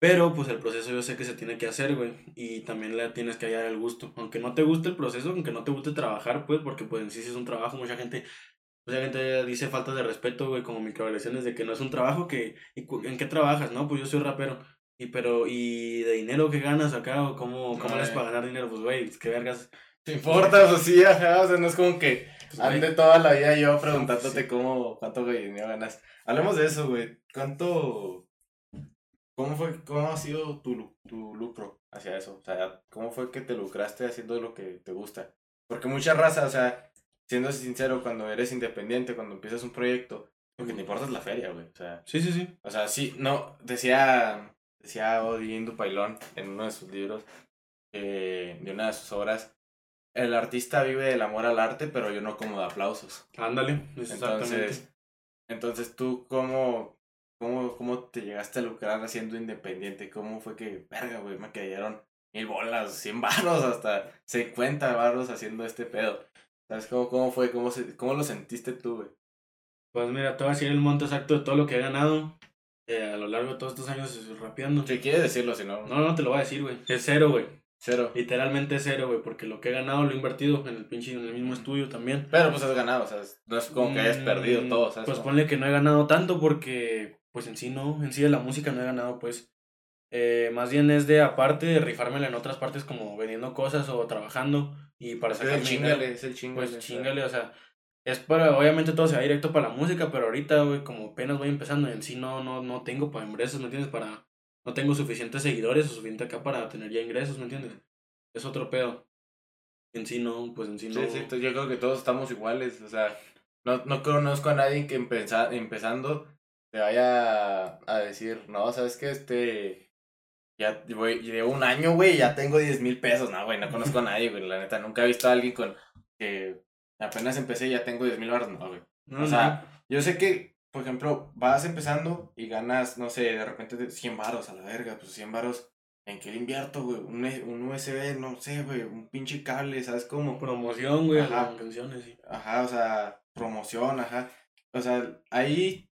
Pero pues el proceso yo sé que se tiene que hacer, güey. Y también le tienes que hallar el gusto. Aunque no te guste el proceso, aunque no te guste trabajar, pues, porque pues en sí sí es un trabajo, mucha gente, mucha gente dice falta de respeto, güey, como microagresiones de que no es un trabajo que, ¿y cu- ¿en qué trabajas? No, pues yo soy rapero. Y pero, ¿y de dinero que ganas acá? ¿O cómo, cómo para ganar dinero? Pues, güey, qué vergas. ¿Te importa? O sí, ajá, o sea, no es como que Pues, güey, ande toda la vida yo preguntándote Sí. cómo, cuánto dinero ganas. Hablemos de eso, güey. ¿Cuánto, cómo fue, cómo ha sido tu, tu lucro hacia eso? O sea, ¿cómo fue que te lucraste haciendo lo que te gusta? Porque mucha raza, o sea, siendo sincero, cuando eres independiente, cuando empiezas un proyecto, lo que te importa es la feria, güey. O sea, Sí, sí, sí. o sea, sí, no, decía, decía Odín Dupailón en uno de sus libros, eh, de una de sus obras, el artista vive del amor al arte, pero yo no como de aplausos. Ándale, exactamente. Entonces, entonces tú, ¿cómo, cómo, ¿cómo te llegaste a lucrar siendo independiente? ¿Cómo fue que, verga, güey, me cayeron mil bolas, cien baros, hasta 50 baros haciendo este pedo? ¿Sabes cómo, cómo fue? ¿Cómo, se, ¿Cómo lo sentiste tú, güey? Pues mira, te voy a decir el monto exacto de todo lo que he ganado eh, a lo largo de todos estos años rapeando. Si quieres decirlo, si no, No, no te lo voy a decir, güey. Es cero, güey. cero. Literalmente cero, güey. Porque lo que he ganado lo he invertido en el pinche, en el mismo estudio también. Pero pues has ganado, o sea, no es como que hayas perdido Mm, todo, ¿sabes? Pues ponle que no he ganado tanto porque, pues en sí no, en sí de la música no he ganado, pues. Eh, más bien es de aparte de rifármela en otras partes como vendiendo cosas o trabajando y para Es el sacar chingale, es el chingale. Pues chingale, o sea, es para, obviamente todo se va directo para la música, pero ahorita, güey, como apenas voy empezando, en sí no, no, no tengo para ingresos, ¿me entiendes? Para, no tengo suficientes seguidores o suficiente acá para tener ya ingresos, ¿me entiendes? Es otro pedo. En sí no, pues en sí no. Sí, yo creo que todos estamos iguales, o sea, no, no conozco a nadie que empeza- empezando te vaya a decir, no, sabes que este, ya voy, llevo un año, güey, ya tengo 10 mil pesos, no, güey, no conozco a nadie, güey, la neta, nunca he visto a alguien con que apenas empecé y ya tengo 10 mil baros, no, güey. O sea, yo sé que, por ejemplo, vas empezando y ganas, no sé, de repente de 100 varos a la verga, pues 100 varos, ¿en qué le invierto, güey? Un, un USB, no sé, güey, un pinche cable, ¿sabes cómo? promoción, güey, Ajá. canciones, sí. Ajá, o sea, promoción, ajá. O sea, ahí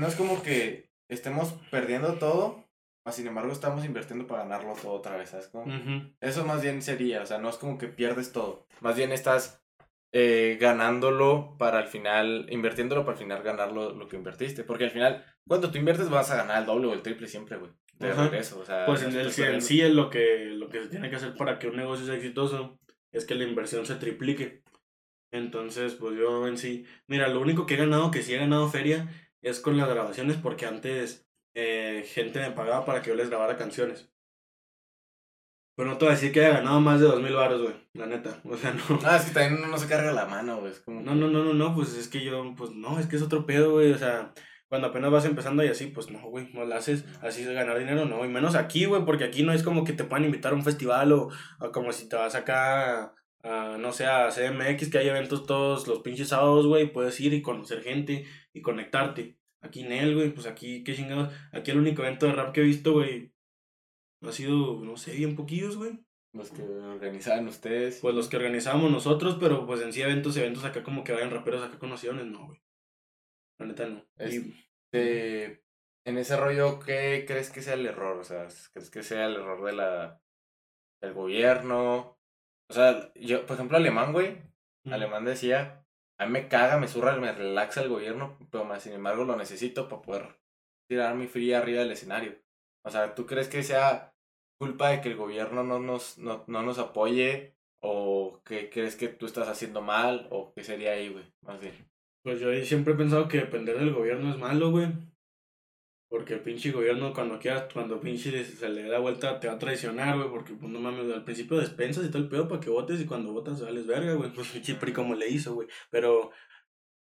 no es como que estemos perdiendo todo, Más sin embargo, estamos invirtiendo para ganarlo todo otra vez, ¿sabes? cómo? Ujú. Eso más bien sería, o sea, no es como que pierdes todo. Más bien estás eh, ganándolo para al final, invirtiéndolo para al final ganar lo, lo que invertiste. Porque al final, cuando tú inviertes vas a ganar el doble o el triple siempre, güey. De regreso, o sea. Pues en, el, en sí es lo que, lo que se tiene que hacer para que un negocio sea exitoso es que la inversión se triplique. Entonces, pues yo en sí, mira, lo único que he ganado, que sí he ganado feria, es con las grabaciones porque antes eh, gente me pagaba para que yo les grabara canciones. Pero no te voy a decir que haya ganado más de dos mil baros, güey, la neta. O sea, no. Ah, es que también uno no se carga la mano, güey. Como. No, no, no, no, no, pues es que yo, pues no, es que es otro pedo, güey, o sea, cuando apenas vas empezando y así, pues no, güey, no lo haces así de ganar dinero, no, y menos aquí, güey, porque aquí no es como que te puedan invitar a un festival o, o como si te vas acá a, no sé, a CMX, que hay eventos todos los pinches sábados, güey, puedes ir y conocer gente y conectarte. Aquí en él, güey, pues aquí, qué chingados, aquí el único evento de rap que he visto, güey, ha sido, no sé, bien poquillos, güey. Los que organizaban ustedes. Pues los que organizábamos nosotros, pero pues en sí eventos, eventos acá como que vayan raperos acá con opciones, no, güey. La neta no. Y, en ese rollo, ¿qué crees que sea el error? O sea, ¿crees que sea el error de la del gobierno? O sea, yo, por ejemplo, Alemán, güey, mm, Alemán decía, a mí me caga, me zurra, me relaxa el gobierno, pero sin embargo lo necesito para poder tirar mi fría arriba del escenario. O sea, ¿tú crees que sea culpa de que el gobierno no nos, no, no nos apoye? ¿O que crees que tú estás haciendo mal? ¿O qué sería ahí, güey? Más bien. Pues yo siempre he pensado que depender del gobierno es malo, güey. Porque el pinche gobierno cuando quiera, cuando pinche se le da vuelta te va a traicionar, güey. Porque pues no mames, al principio despensas y todo el pedo para que votes y cuando votas vales verga, güey. Pues pinche PRI como le hizo, güey. Pero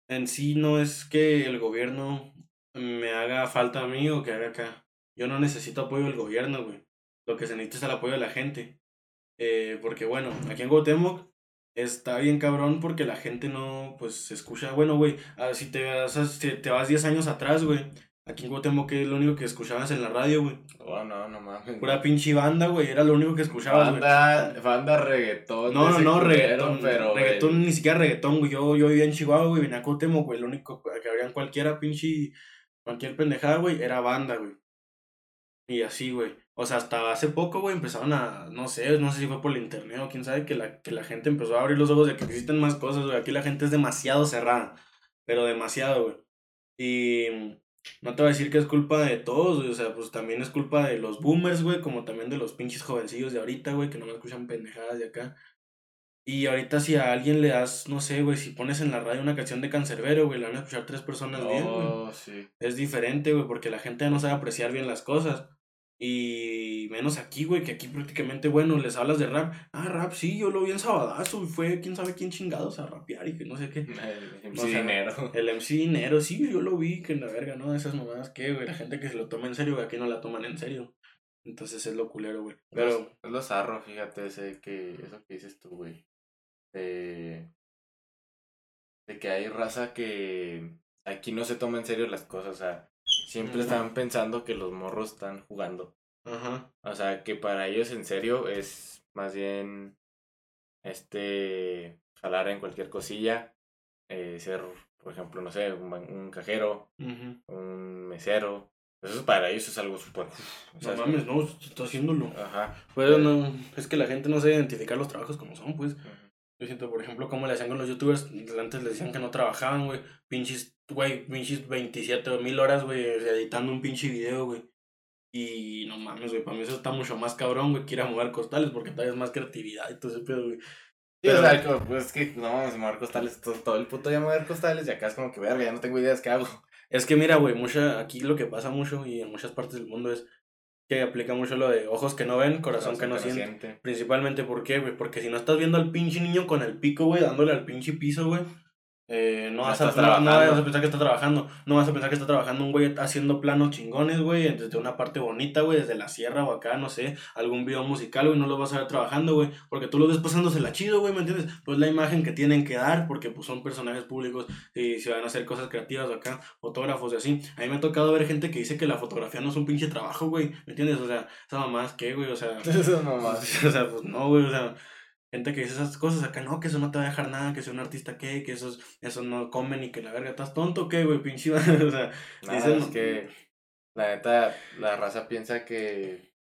en sí no es que el gobierno me haga falta a mí o que haga acá. Yo no necesito apoyo del gobierno, güey. Lo que se necesita es el apoyo de la gente. Eh, porque bueno, aquí en Guatemoc está bien cabrón porque la gente no, pues, escucha. Bueno, güey, ah, si te vas, si te vas 10 años atrás, güey. Aquí en Guatemoc es lo único que escuchabas en la radio, güey. Oh, no, no mames. Pura pinche banda, güey. Era lo único que escuchabas, güey. Banda, banda reggaetón. No, no, no, reggaetón. Pero, reggaetón, güey, ni siquiera reggaetón, güey. Yo, yo vivía en Chihuahua, güey. Venía a Cuauhtémoc, güey. Lo único que habría cualquiera pinche. Cualquier pendejada, güey, era banda, güey. Y así, güey. O sea, hasta hace poco, güey, empezaron a. No sé, no sé si fue por el internet o quién sabe, que la, que la gente empezó a abrir los ojos de que existen más cosas, güey. Aquí la gente es demasiado cerrada. Pero demasiado, güey. Y. No te voy a decir que es culpa de todos, güey. O sea, pues también es culpa de los boomers, güey. Como también de los pinches jovencillos de ahorita, güey. Que no me escuchan pendejadas de acá. Y ahorita si a alguien le das, no sé, güey, si pones en la radio una canción de Cancerbero, güey, la van a escuchar tres personas bien, güey. Oh, sí. Es diferente, güey, porque la gente ya no sabe apreciar bien las cosas. Y menos aquí, güey, que aquí prácticamente, bueno, les hablas de rap. Ah, rap, sí, yo lo vi en Sabadazo y fue quién sabe quién chingados a rapear y que no sé qué. El O sea, dinero. El MC Dinero, sí, yo lo vi, que en la verga, ¿no? Esas mamadas que, güey, la gente que se lo toma en serio, güey, aquí no la toman en serio. Entonces es lo culero, güey. Pero, Es lo zarro, fíjate, ese que, eso que dices tú, güey. De, de que hay raza que aquí no se toma en serio las cosas, o sea, siempre están pensando que los morros están jugando. ajá, O sea, que para ellos en serio es más bien, este, jalar en cualquier cosilla, eh, ser, por ejemplo, no sé, un, cajero, un mesero. Eso para ellos es algo súper... o sea, No es- mames, no, está haciéndolo. Ajá. Pues no, es que la gente no sabe identificar los trabajos como son, pues. Yo siento, por ejemplo, como le hacían con los youtubers, antes les decían que no trabajaban, güey. Pinches, güey, pinches 27 mil horas, güey, editando un pinche video, güey. Y no mames, güey, para mí eso está mucho más cabrón, güey, que ir a mover costales, porque todavía es más creatividad y todo ese pedo, güey. Pero- o sea, como, pues es que no vamos a mover costales, todo, todo el puto día mover costales y acá es como que verga, ya no tengo ideas qué hago. Es que mira, güey, mucha, aquí lo que pasa mucho y en muchas partes del mundo es que aplica mucho lo de ojos que no ven, corazón, que no siente. Principalmente, ¿por qué, güey? Porque si no estás viendo al pinche niño con el pico, güey, dándole al pinche piso, güey, eh, no, vas a, no, no trabajando. vas a pensar que está trabajando. No vas a pensar que está trabajando un güey haciendo planos chingones, güey, desde una parte bonita, güey, desde la sierra o acá, no sé, algún video musical, güey, no lo vas a ver trabajando, güey, porque tú lo ves pasándosela chido, güey, ¿me entiendes? Pues la imagen que tienen que dar, porque pues son personajes públicos y se van a hacer cosas creativas o acá, fotógrafos y así. A mí me ha tocado ver gente que dice que la fotografía no es un pinche trabajo, güey, ¿me entiendes? O sea, esa mamá es que, güey, o sea... Eso nomás. o sea, pues no, güey, o sea, gente que dice esas cosas acá, no, que eso no te va a dejar nada, que sea un artista que, que esos, eso no comen y que la verga, ¿estás tonto qué, güey, pinche? o sea, dicen, es que La neta, la raza piensa que,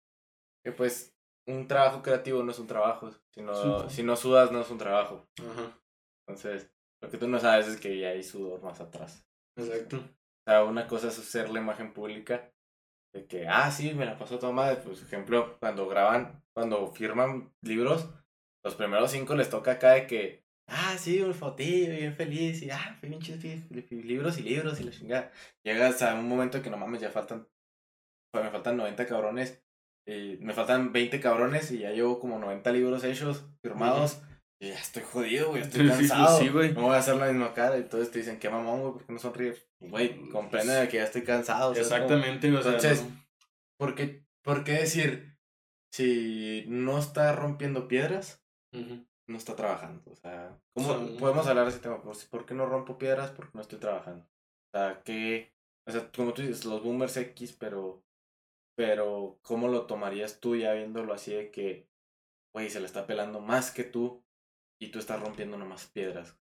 que pues un trabajo creativo no es un trabajo. Si no, si no sudas, no es un trabajo. Ajá. Entonces, lo que tú no sabes es que ya hay sudor más atrás. Exacto. O sea, una cosa es hacer la imagen pública de que, ah, sí, me la pasó toda madre. Pues, ejemplo, cuando graban, cuando firman libros, los primeros cinco les toca acá de que, ah, sí, un fotillo, bien feliz, y ah, pinches libros y libros y la chingada. Llegas a un momento que no mames, ya faltan, pues, me faltan 90 cabrones, y me faltan 20 cabrones y ya llevo como 90 libros hechos, firmados. Y ya estoy jodido, güey, estoy cansado. Sí, güey. No voy a hacer la misma cara. Y todos te dicen, qué mamón, güey, ¿por qué no sonríes? Güey, comprende que ya estoy cansado. Exactamente, o sea, Entonces, ¿por, qué, ¿por qué decir, si no está rompiendo piedras, no está trabajando? O sea, ¿cómo podemos hablar de ese tema? Pues, ¿Por qué no rompo piedras? Porque no estoy trabajando. O sea, que, o sea, como tú dices, los boomers X, pero, pero, ¿cómo lo tomarías tú ya viéndolo así de que, güey, se le está pelando más que tú y tú estás rompiendo nomás piedras.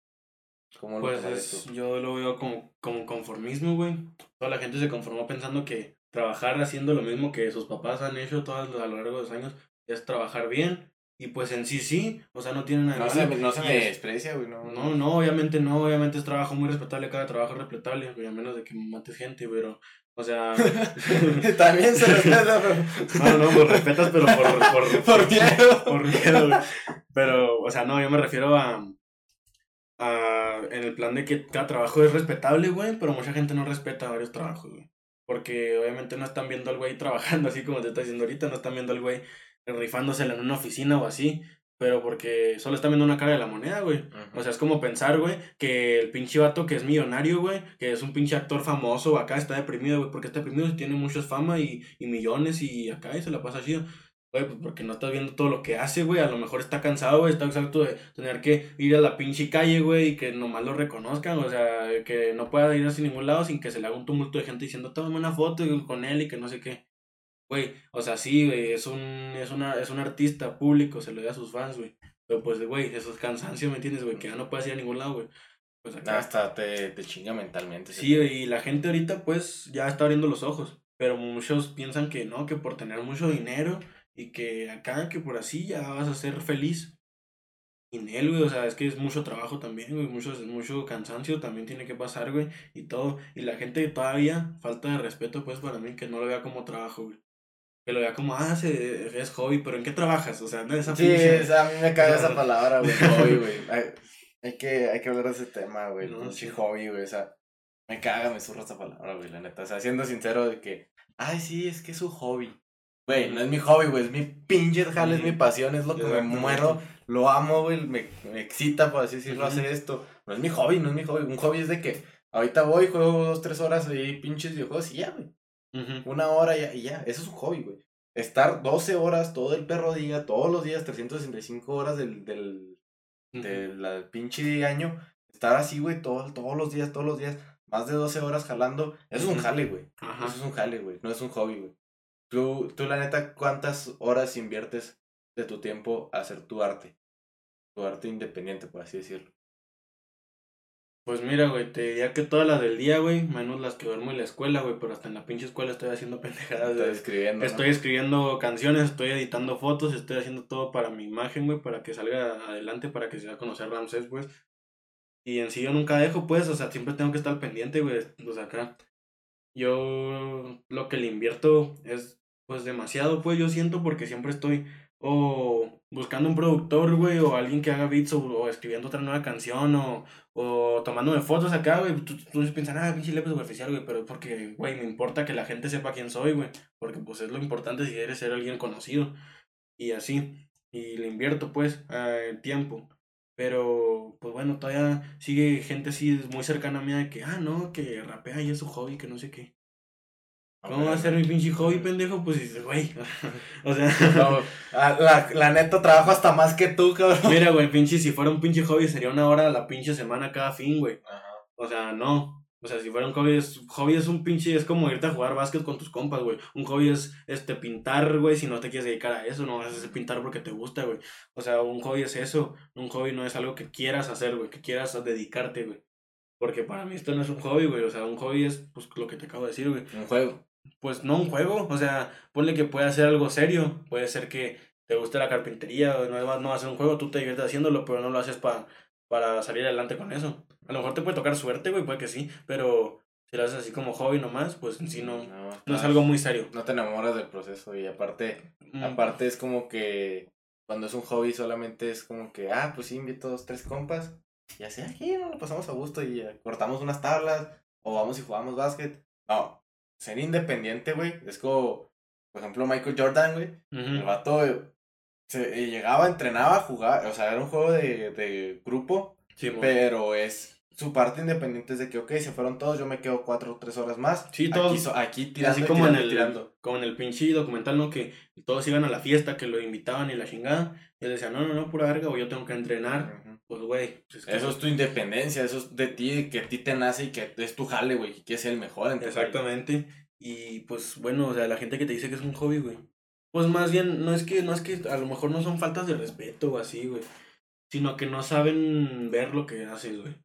¿Cómo lo pues yo lo veo como, como conformismo, güey. Toda la gente se conformó pensando que trabajar haciendo lo mismo que sus papás han hecho todos a lo largo de los años es trabajar bien. Y pues en sí sí, o sea, no tienen nada. No se, no se me desprecia, güey. No, no, no, obviamente no, obviamente es trabajo muy respetable, cada trabajo es respetable, güey, a menos de que mates gente, pero o sea. También se respeta, pero. No, no, pues respetas, pero por. Por, por miedo. Por miedo, güey. Pero, o sea, no, yo me refiero a. a en el plan de que cada trabajo es respetable, güey, pero mucha gente no respeta varios trabajos, güey. Porque obviamente no están viendo al güey trabajando así como te está diciendo ahorita, no están viendo al güey rifándosela en una oficina o así, pero porque solo está viendo una cara de la moneda, güey. O sea, es como pensar, güey, que el pinche vato que es millonario, güey, que es un pinche actor famoso, acá está deprimido, güey, porque está deprimido y tiene muchas fama y, y millones y acá y se la pasa así. Güey, pues porque no estás viendo todo lo que hace, güey. A lo mejor está cansado, güey. Está exacto de tener que ir a la pinche calle, güey, y que nomás lo reconozcan. O sea, que no pueda ir hacia ningún lado sin que se le haga un tumulto de gente diciendo, toma una foto con él y que no sé qué. Güey, o sea, sí, güey, es un, es, una, es un artista público, se lo da a sus fans, güey. Pero pues, güey, eso es cansancio, ¿me entiendes, güey? Que ya no puedes ir a ningún lado, güey. Pues acá. Hasta te, te chinga mentalmente. Sí, y la gente ahorita, pues, ya está abriendo los ojos. Pero muchos piensan que no, que por tener mucho dinero y que acá, que por así ya vas a ser feliz. Y él, güey, o sea, es que es mucho trabajo también, güey, mucho, mucho cansancio también tiene que pasar, güey, y todo. Y la gente todavía, falta de respeto, pues, para mí, que no lo vea como trabajo, güey que lo vea como, ah, es hobby, pero ¿en qué trabajas? O sea, no esa Sí, o sea, a mí me caga esa palabra, güey, hobby, güey. Hay, que, hay que hablar de ese tema, güey, no, sí. hobby, güey, o sea, me caga, me surra esa palabra, güey, la neta. O sea, siendo sincero de que, ay, sí, es que es un hobby. Güey, no es mi hobby, güey, es mi pinche jale, es mi pasión, es lo que me muero, lo amo, güey, me, me excita, por así decirlo, hacer esto. No es mi hobby, no es mi hobby. Un hobby es de que ahorita voy, juego dos, tres horas y pinches videojuegos y ya, güey. Una hora y ya, eso es un hobby, güey. Estar 12 horas todo el perro día, todos los días, 365 horas del, del, del pinche año, estar así, güey, todo, todos los días, todos los días, más de 12 horas jalando, eso es un jale, güey. Eso es un jale, güey, no es un hobby, güey. Tú, tú, la neta, ¿cuántas horas inviertes de tu tiempo a hacer tu arte? Tu arte independiente, por así decirlo. Pues mira, güey, te diría que todas las del día, güey, menos las que duermo en la escuela, güey, pero hasta en la pinche escuela estoy haciendo pendejadas. Estoy escribiendo. Estoy escribiendo canciones, estoy editando fotos, estoy haciendo todo para mi imagen, güey, para que salga adelante, para que se a conocer Ramsés, pues. Y en sí yo nunca dejo, pues, o sea, siempre tengo que estar pendiente, güey, pues acá. Yo lo que le invierto es, pues, demasiado, pues, yo siento, porque siempre estoy o buscando un productor, güey, o alguien que haga beats, o, escribiendo otra nueva canción, o, o tomándome fotos acá, güey. Tú, tú piensas, ah, pinche lepe superficial, güey, pero es porque, güey, me importa que la gente sepa quién soy, güey, porque pues es lo importante si quieres ser alguien conocido, y así, y le invierto, pues, eh, tiempo. Pero, pues bueno, todavía sigue gente así muy cercana a mí de que, ah, no, que rapea y es su hobby, que no sé qué. ¿Cómo va a ser mi pinche hobby, pendejo? Pues dices, güey. o sea. La, la neta trabajo hasta más que tú, cabrón. Mira, güey, pinche, si fuera un pinche hobby sería una hora a la pinche semana cada fin, güey. O sea, no. O sea, si fuera un hobby, es, hobby es un pinche, es como irte a jugar básquet con tus compas, güey. Un hobby es, este, pintar, güey, si no te quieres dedicar a eso, no vas a hacer pintar porque te gusta, güey. O sea, un hobby es eso. Un hobby no es algo que quieras hacer, güey, que quieras dedicarte, güey. Porque para mí esto no es un hobby, güey. O sea, un hobby es, pues, lo que te acabo de decir, güey. Un juego. Pues no un juego, o sea, ponle que puede ser algo serio, puede ser que te guste la carpintería, o no, no va a ser un juego, tú te diviertes haciéndolo, pero no lo haces para para salir adelante con eso. A lo mejor te puede tocar suerte, güey, puede que sí, pero si lo haces así como hobby nomás, pues en sí no, no, es algo muy serio. No te enamoras del proceso y aparte, mm. aparte es como que cuando es un hobby solamente es como que, ah, pues sí, invito dos, tres compas y así aquí no lo pasamos a gusto y cortamos unas tablas o vamos y jugamos básquet. No, ser independiente, güey, es como, por ejemplo, Michael Jordan, güey, el vato se, llegaba, entrenaba, jugaba, o sea, era un juego de, de grupo, pero es su parte independiente es de que, ok, se fueron todos, yo me quedo cuatro o tres horas más. Sí, todos. Aquí, tirando, Así como en el, tirando. Como en el pinche documental, ¿no? Que todos iban a la fiesta, que lo invitaban y la chingada. Y él decía, no, no, no, pura verga, o yo tengo que entrenar. Pues, güey. Pues, eso es tu independencia, eso es de ti, que a ti te nace y que es tu jale, güey, que ser el mejor. Exactamente. Y pues, bueno, o sea, la gente que te dice que es un hobby, güey. Pues más bien, no es que, no es que a lo mejor no son faltas de respeto o así, güey. Sino que no saben ver lo que haces, güey.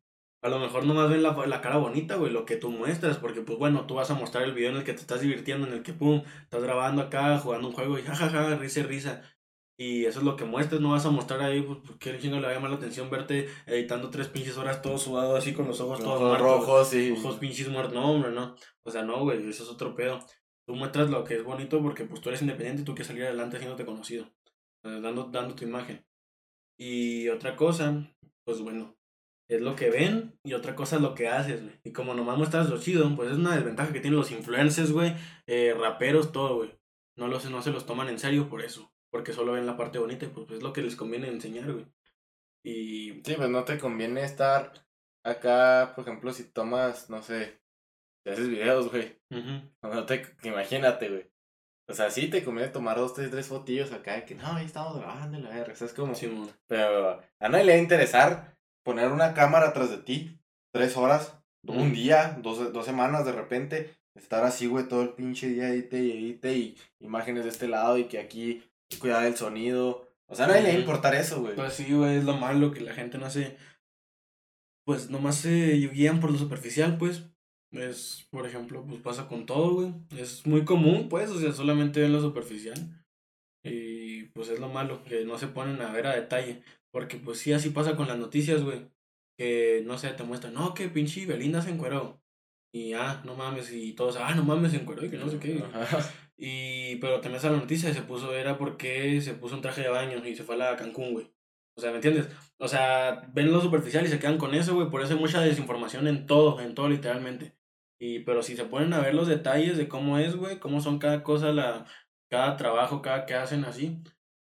A lo mejor nomás ven la, la cara bonita, güey, lo que tú muestras, porque pues bueno, tú vas a mostrar el video en el que te estás divirtiendo, en el que pum, estás grabando acá, jugando un juego y jajaja, risa, risa. Y eso es lo que muestras, no vas a mostrar ahí, pues, qué chingo le va a llamar la atención verte editando tres pinches horas todo sudado así con los ojos todos rojos y ojos pinches muertos. No, hombre, no. O sea, no, güey, eso es otro pedo tú muestras lo que es bonito porque pues tú eres independiente y tú quieres salir adelante haciéndote conocido, eh, dando, dando tu imagen. Y otra cosa, pues bueno, es lo que ven y otra cosa es lo que haces, güey. Y como nomás muestras lo chido, pues es una desventaja que tienen los influencers, güey, eh, raperos, todo, güey. No, los, no se los toman en serio por eso, porque solo ven la parte bonita y pues es lo que les conviene enseñar, güey. Y... Sí, pues no te conviene estar acá, por ejemplo, si tomas, no sé, te haces videos, güey. no te, imagínate, güey. O sea, sí te conviene tomar dos, tres, tres fotillos acá que no, ahí estamos grabando la verga. O sea, es como. pero a nadie le va a interesar poner una cámara atrás de ti, tres horas, un día, dos, dos semanas de repente, estar así, güey, todo el pinche día, edite y edite y imágenes de este lado y que aquí cuidar el sonido. O sea, a nadie le va a importar eso, güey. Pues sí, güey, es lo malo que la gente no hace. Pues nomás se guían por lo superficial, pues. Es, por ejemplo, pues pasa con todo, güey. Es muy común, pues, o sea, solamente ven lo superficial. Y pues es lo malo, que no se ponen a ver a detalle. Porque pues sí, así pasa con las noticias, güey. Que, no sé, te muestran, no, que pinche Belinda se encueró. Y, ah, no mames, y todos, ah, no mames, se encueró y que no sé qué. Y, pero te metes a la noticia y se puso, era porque se puso un traje de baño y se fue a la Cancún, güey. O sea, ¿me entiendes? O sea, ven lo superficial y se quedan con eso, güey. Por eso hay mucha desinformación en todo, en todo literalmente. Y, pero si se ponen a ver los detalles de cómo es, güey, cómo son cada cosa, la, cada trabajo, cada que hacen así,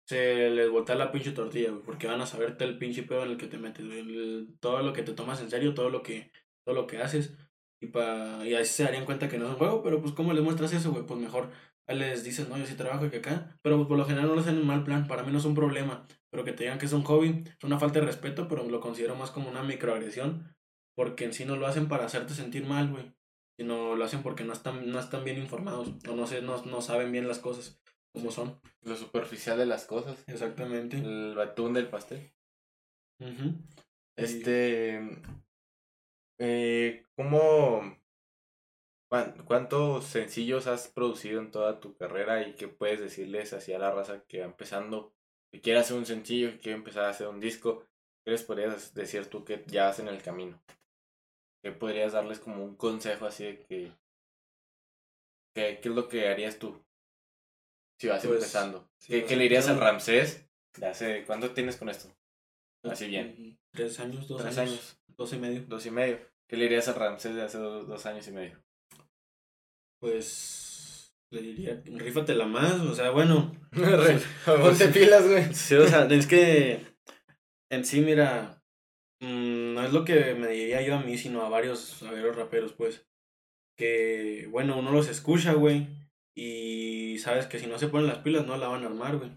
se les voltea la pinche tortilla, güey, porque van a saberte el pinche pedo en el que te metes, güey, todo lo que te tomas en serio, todo lo que, todo lo que haces, y, pa, y ahí se darían cuenta que no es un juego, pero pues ¿cómo les muestras eso, güey? Pues mejor les dices, no, yo sí trabajo aquí acá, pero pues, por lo general no lo hacen en mal plan, para mí no es un problema, pero que te digan que es un hobby, es una falta de respeto, pero lo considero más como una microagresión, porque en sí no lo hacen para hacerte sentir mal, güey sino lo hacen porque no están, no están bien informados o no, sé, no, no saben bien las cosas como son. Lo superficial de las cosas. Exactamente. El batún del pastel. Este. Eh, ¿Cómo. ¿Cuántos sencillos has producido en toda tu carrera y qué puedes decirles hacia la raza que va empezando, que quiere hacer un sencillo, que quiere empezar a hacer un disco? ¿Qué les podrías decir tú que ya hacen el camino? ¿Qué podrías darles como un consejo así de que... ¿Qué, qué es lo que harías tú? Si vas pues, empezando. ¿Qué, ¿Qué, le dirías al Ramsés? Ya sé, ¿cuánto tienes con esto? Así bien. Tres años, dos Tres años. Dos y medio. Dos y medio. ¿Qué le dirías al Ramsés de hace dos, dos años y medio? Pues le diría, rífatela más, o sea, bueno. Ponte pilas, güey. Sí, o sea, es que en sí, mira, Mm, no es lo que me diría yo a mí, sino a varios, a varios raperos, pues. Que, bueno, uno los escucha, güey. Y sabes que si no se ponen las pilas, no la van a armar, güey.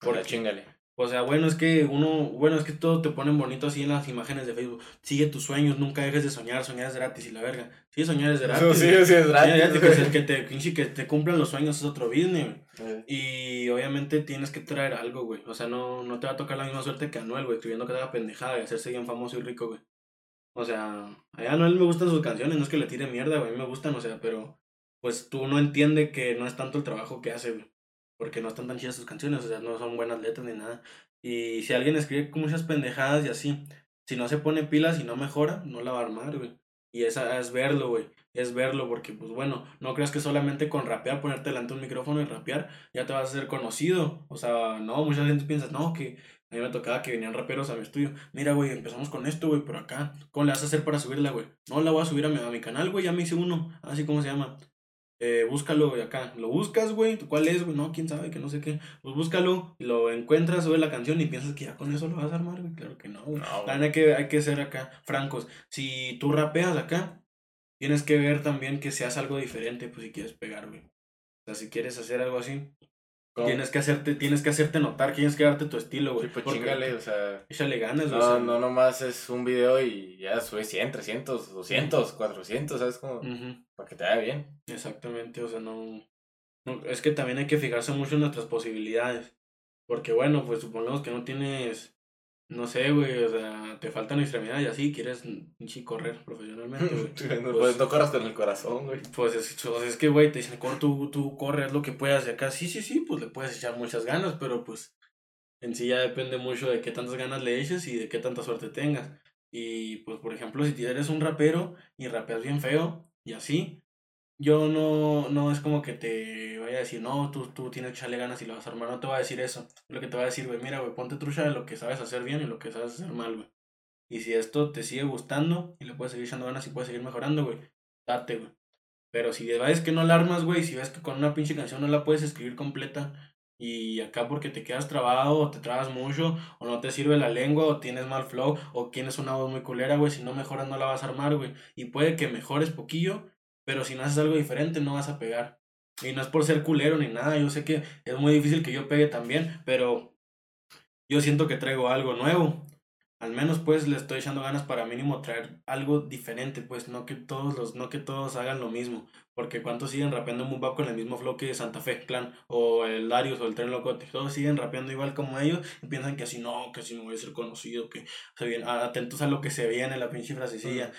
Por la chingale. O sea, bueno, es que uno, bueno, es que todo te ponen bonito así en las imágenes de Facebook. Sigue tus sueños, nunca dejes de soñar, soñar es gratis y la verga. Sí, soñar es gratis. Sí, sí, es gratis. que, te, que te cumplan los sueños es otro business, güey. Y obviamente tienes que traer algo, güey. O sea, no, no te va a tocar la misma suerte que Anuel, güey, escribiendo que te haga pendejada y hacerse bien famoso y rico, güey. O sea, a Anuel me gustan sus canciones, no es que le tire mierda, güey, a mí me gustan, o sea, pero pues tú no entiende que no es tanto el trabajo que hace, güey. Porque no están tan chidas sus canciones, o sea, no son buenas letras ni nada. Y si alguien escribe muchas pendejadas y así, si no se pone pilas y no mejora, no la va a armar, güey. Y esa es verlo, güey. Es verlo, porque, pues bueno, no creas que solamente con rapear, ponerte delante de un micrófono y rapear, ya te vas a hacer conocido. O sea, no, mucha gente piensa, no, que a mí me tocaba que venían raperos a mi estudio. Mira, güey, empezamos con esto, güey, por acá. ¿Cómo le vas a hacer para subirla, güey? No, la voy a subir a mi, a mi canal, güey, ya me hice uno. Así como se llama. Eh, búscalo, güey, acá. Lo buscas, güey. ¿Cuál es, güey? No, quién sabe, que no sé qué. Pues búscalo, lo encuentras, sube la canción y piensas que ya con eso lo vas a armar, güey. Claro que no, güey. hay que, hay que ser acá francos. Si tú rapeas acá, tienes que ver también que seas algo diferente, pues si quieres pegar, güey. O sea, si quieres hacer algo así, Tienes que hacerte, tienes que hacerte notar, tienes que darte tu estilo, güey. Sí, pues chingale, o sea. Échale ganas, güey. No, no nomás es un video y ya sube 100, 300, 200, 400, ¿sabes? Como, para que te vaya bien. Exactamente, o sea, no, no. Es que también hay que fijarse mucho en nuestras posibilidades. Porque bueno, pues supongamos que no tienes no sé, güey, o sea, te faltan extremidades y así, quieres pinche correr profesionalmente, güey. no, pues, no corras con el corazón, güey. Pues es, es que, güey, te dicen, tú, tú corres lo que puedas de acá. Sí, sí, sí, pues le puedes echar muchas ganas, pero pues en sí ya depende mucho de qué tantas ganas le eches y de qué tanta suerte tengas. Y pues, por ejemplo, si eres un rapero y rapeas bien feo y así, yo no, no es como que te vaya a decir, no, tú, tú tienes que echarle ganas y lo vas a armar. No te va a decir eso. Lo que te va a decir, güey, mira, güey, ponte trucha de lo que sabes hacer bien y lo que sabes hacer mal, güey. Y si esto te sigue gustando y le puedes seguir echando ganas y puedes seguir mejorando, güey, date, güey. Pero si ves que no la armas, güey, si ves que con una pinche canción no la puedes escribir completa y acá porque te quedas trabado o te trabas mucho o no te sirve la lengua o tienes mal flow o tienes una voz muy culera, güey, si no mejoras no la vas a armar, güey. Y puede que mejores poquillo pero si no haces algo diferente, no vas a pegar. Y no es por ser culero ni nada. Yo sé que es muy difícil que yo pegue también, pero yo siento que traigo algo nuevo. Al menos pues le estoy echando ganas para mínimo traer algo diferente, pues no que todos los, no que todos hagan lo mismo. Porque cuántos siguen rapeando un con el mismo flow que Santa Fe Clan o el Darius o el Tren Locote. Todos siguen rapeando igual como ellos y piensan que así no, que así no voy a ser conocido, que se vienen atentos a lo que se viene la pinche frasecilla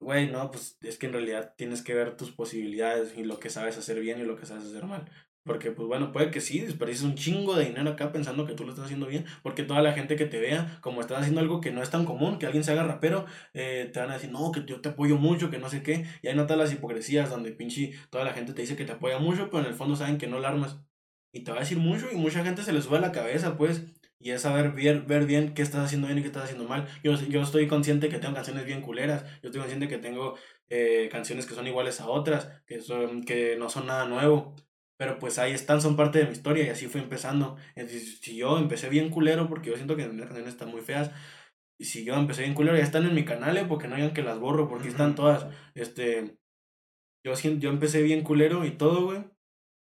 güey, no, pues es que en realidad tienes que ver tus posibilidades y lo que sabes hacer bien y lo que sabes hacer mal. Porque, pues bueno, puede que sí, desperdices un chingo de dinero acá pensando que tú lo estás haciendo bien. Porque toda la gente que te vea, como estás haciendo algo que no es tan común, que alguien se haga rapero, eh, te van a decir, no, que yo te apoyo mucho, que no sé qué. Y hay notas las hipocresías donde pinche toda la gente te dice que te apoya mucho, pero en el fondo saben que no la armas. Y te va a decir mucho y mucha gente se le sube a la cabeza, pues y es saber ver, ver bien qué estás haciendo bien y qué estás haciendo mal. Yo, yo estoy consciente que tengo canciones bien culeras, yo estoy consciente que tengo eh, canciones que son iguales a otras, que, son, que no son nada nuevo. Pero pues ahí están, son parte de mi historia y así fue empezando. si yo empecé bien culero, porque yo siento que mis canciones están muy feas, y si yo empecé bien culero, ya están en mi canal, ¿eh? porque no digan que las borro, porque están todas. Este, yo, yo empecé bien culero y todo, güey.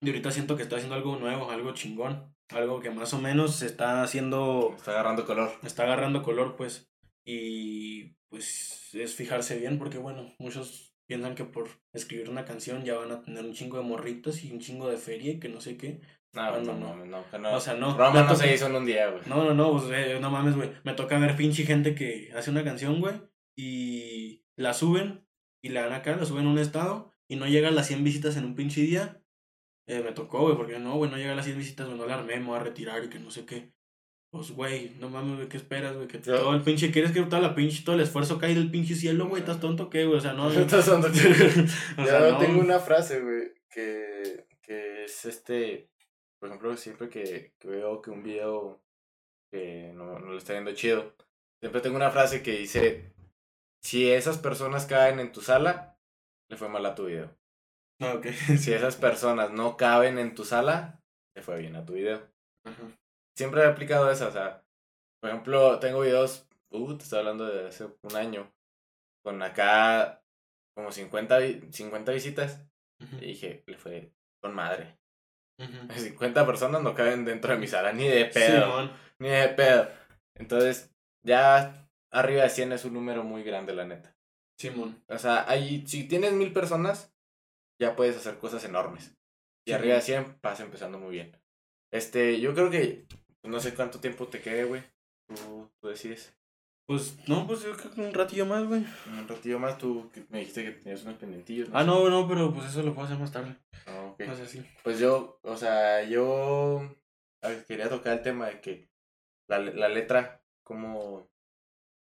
Y ahorita siento que estoy haciendo algo nuevo, algo chingón algo que más o menos se está haciendo... Está agarrando color. Está agarrando color, pues. Y pues es fijarse bien porque, bueno, muchos piensan que por escribir una canción ya van a tener un chingo de morritos y un chingo de feria y que no sé qué. No, no, no, no, no, O sea, no. Roma no se hizo en un día, güey. No, no, no, pues, eh, no mames, güey. Me toca ver pinche gente que hace una canción, güey, y la suben y la dan acá, la suben a un estado y no llegan las 100 visitas en un pinche día eh, me tocó, güey, porque no, güey, no llega a las 100 visitas, güey, no la armé, me voy a retirar y que no sé qué. Pues, güey, no mames, güey, ¿qué esperas, güey? Que todo el pinche, ¿quieres que toda la pinche, todo el esfuerzo caiga del pinche cielo, güey? ¿Estás tonto qué, güey? O sea, no. ¿Estás tonto o sea, no. tengo una frase, güey, que, que es este, por ejemplo, siempre que, que veo que un video que no, no lo está viendo chido, siempre tengo una frase que dice, si esas personas caen en tu sala, le fue mal a tu video. Ah, okay. si esas personas no caben en tu sala, te fue bien a tu video. Siempre he aplicado eso, o sea, por ejemplo, tengo videos, uh, te estoy hablando de hace un año, con acá como 50, 50 visitas, y dije, le fue con madre. 50 personas no caben dentro de mi sala, ni de pedo. ni de pedo. Entonces, ya arriba de 100 es un número muy grande, la neta. Simón. O sea, ahí, si tienes mil personas, ya puedes hacer cosas enormes. Y arriba de 100 vas empezando muy bien. Este, yo creo que no sé cuánto tiempo te quede, güey. Tú, tú decides. Pues, no, pues yo creo que un ratillo más, güey. Un ratillo más, tú me dijiste que tenías unos pendientillos. Ah, no, no, pero pues eso lo puedo hacer más tarde. Ah, ok. No. Pues yo, o sea, yo quería tocar el tema de que la, la letra, ¿cómo,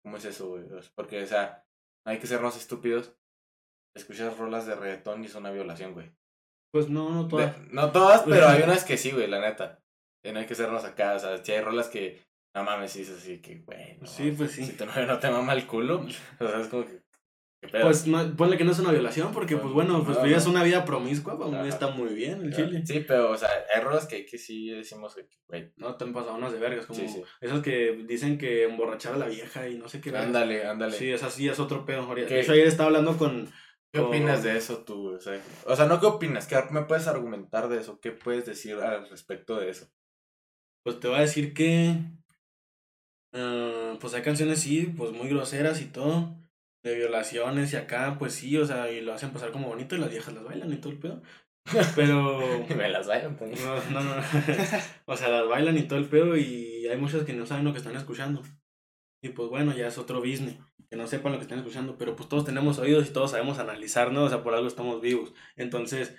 ¿cómo es eso, güey? Porque, o sea, no hay que sernos estúpidos. Escuchas rolas de reggaetón y es una violación, güey. Pues no, no todas. De- no todas, pero hay unas que sí, güey, la neta. Y no hay que sernos acá, o sea, si hay rolas que, no mames, sí, es así que, güey. no, Sí, pues sí. Si tu novio no te mama el culo, o sea, es como que. Pues no, ponle que no es una violación, porque pues bueno, pues vives no. una vida promiscua, para mí Ajá. está muy bien el chile. Sí, pero, o sea, hay rolas que, que sí decimos que, güey, No te han pasado unas de vergas, como Sí, sí. esas que dicen que emborrachar a la vieja y no sé qué. ándale, ándale. Sí, esa sí es otro pedo. hecho, ayer estaba hablando con. ¿Qué opinas de eso tú? O sea, o sea, no qué opinas, ¿qué me puedes argumentar de eso? ¿Qué puedes decir al respecto de eso? Pues te voy a decir que. ah, pues hay canciones, sí, pues muy groseras y todo. De violaciones y acá, pues sí, o sea, y lo hacen pasar como bonito y las viejas las bailan y todo el pedo. Pero. Me las vayan también. No, no, no. o sea, las bailan y todo el pedo y hay muchas que no saben lo que están escuchando. Y pues bueno, ya es otro business, que no sepan lo que están escuchando, pero pues todos tenemos oídos y todos sabemos analizar, ¿no? O sea, por algo estamos vivos. Entonces,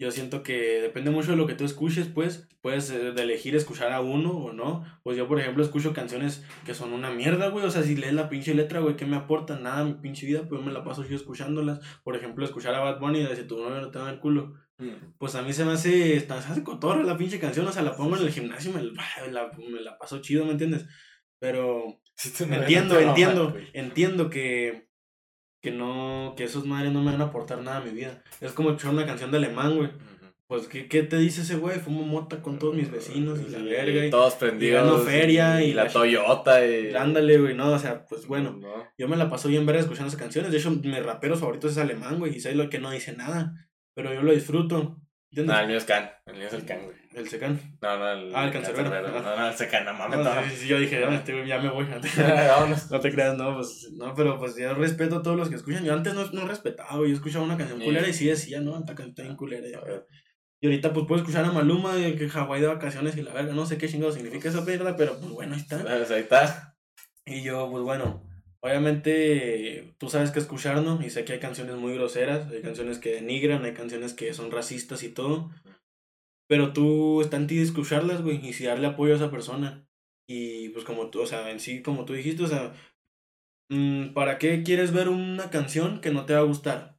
yo siento que depende mucho de lo que tú escuches, pues, puedes eh, de elegir escuchar a uno o no. Pues yo, por ejemplo, escucho canciones que son una mierda, güey. O sea, si lees la pinche letra, güey, ¿qué me aportan? Nada mi pinche vida, pero me la paso yo escuchándolas. Por ejemplo, escuchar a Bad Bunny de si tu novio no te da el culo. Pues a mí se me hace, se hace cotorra la pinche canción, o sea, la pongo en el gimnasio y me, la, me la paso chido, ¿me entiendes? Pero No entiendo, entiendo, entiendo que, que no, que esos madres no me van a aportar nada a mi vida. Es como escuchar una canción de alemán, güey. Pues, ¿qué, qué te dice ese güey? Fumo mota con todos mis vecinos y la verga. Y, todos prendidos. gano feria y la, la- Toyota. Y... ándale, güey, no, o sea, pues bueno. No. Yo me la paso bien verga escuchando esas canciones. De hecho, mi rapero favorito es alemán, güey, y sé lo que no dice nada. Pero yo lo disfruto. ¿Entiendes? No, el mío es Can. El mío es el Can, güey. El secán. No, no, el. Ah, el cancerbero. cancerbero. No, no, el Secan, no mames. No, sí, sí, yo dije, "Ah, este ya me voy. No te creas, no, pues, no, pero pues yo respeto a todos los que escuchan. Yo antes no, no respetaba. Yo escuchaba una canción Sí. culera y sí decía, no, esta canción está bien culera. ya. Y ahorita pues puedo escuchar a Maluma de que Hawái de vacaciones y la verga, no sé qué chingado significa esa mierda, pero pues bueno, ahí está. Pues ahí está. Y yo, pues bueno, obviamente tú sabes que escuchar, ¿no? Y sé que hay canciones muy groseras, hay canciones que denigran, hay canciones que son racistas y todo. Pero tú está en ti de escucharlas, güey, y si darle apoyo a esa persona. Y pues como tú, o sea, en sí, como tú dijiste, o sea, mm, ¿para qué quieres ver una canción que no te va a gustar?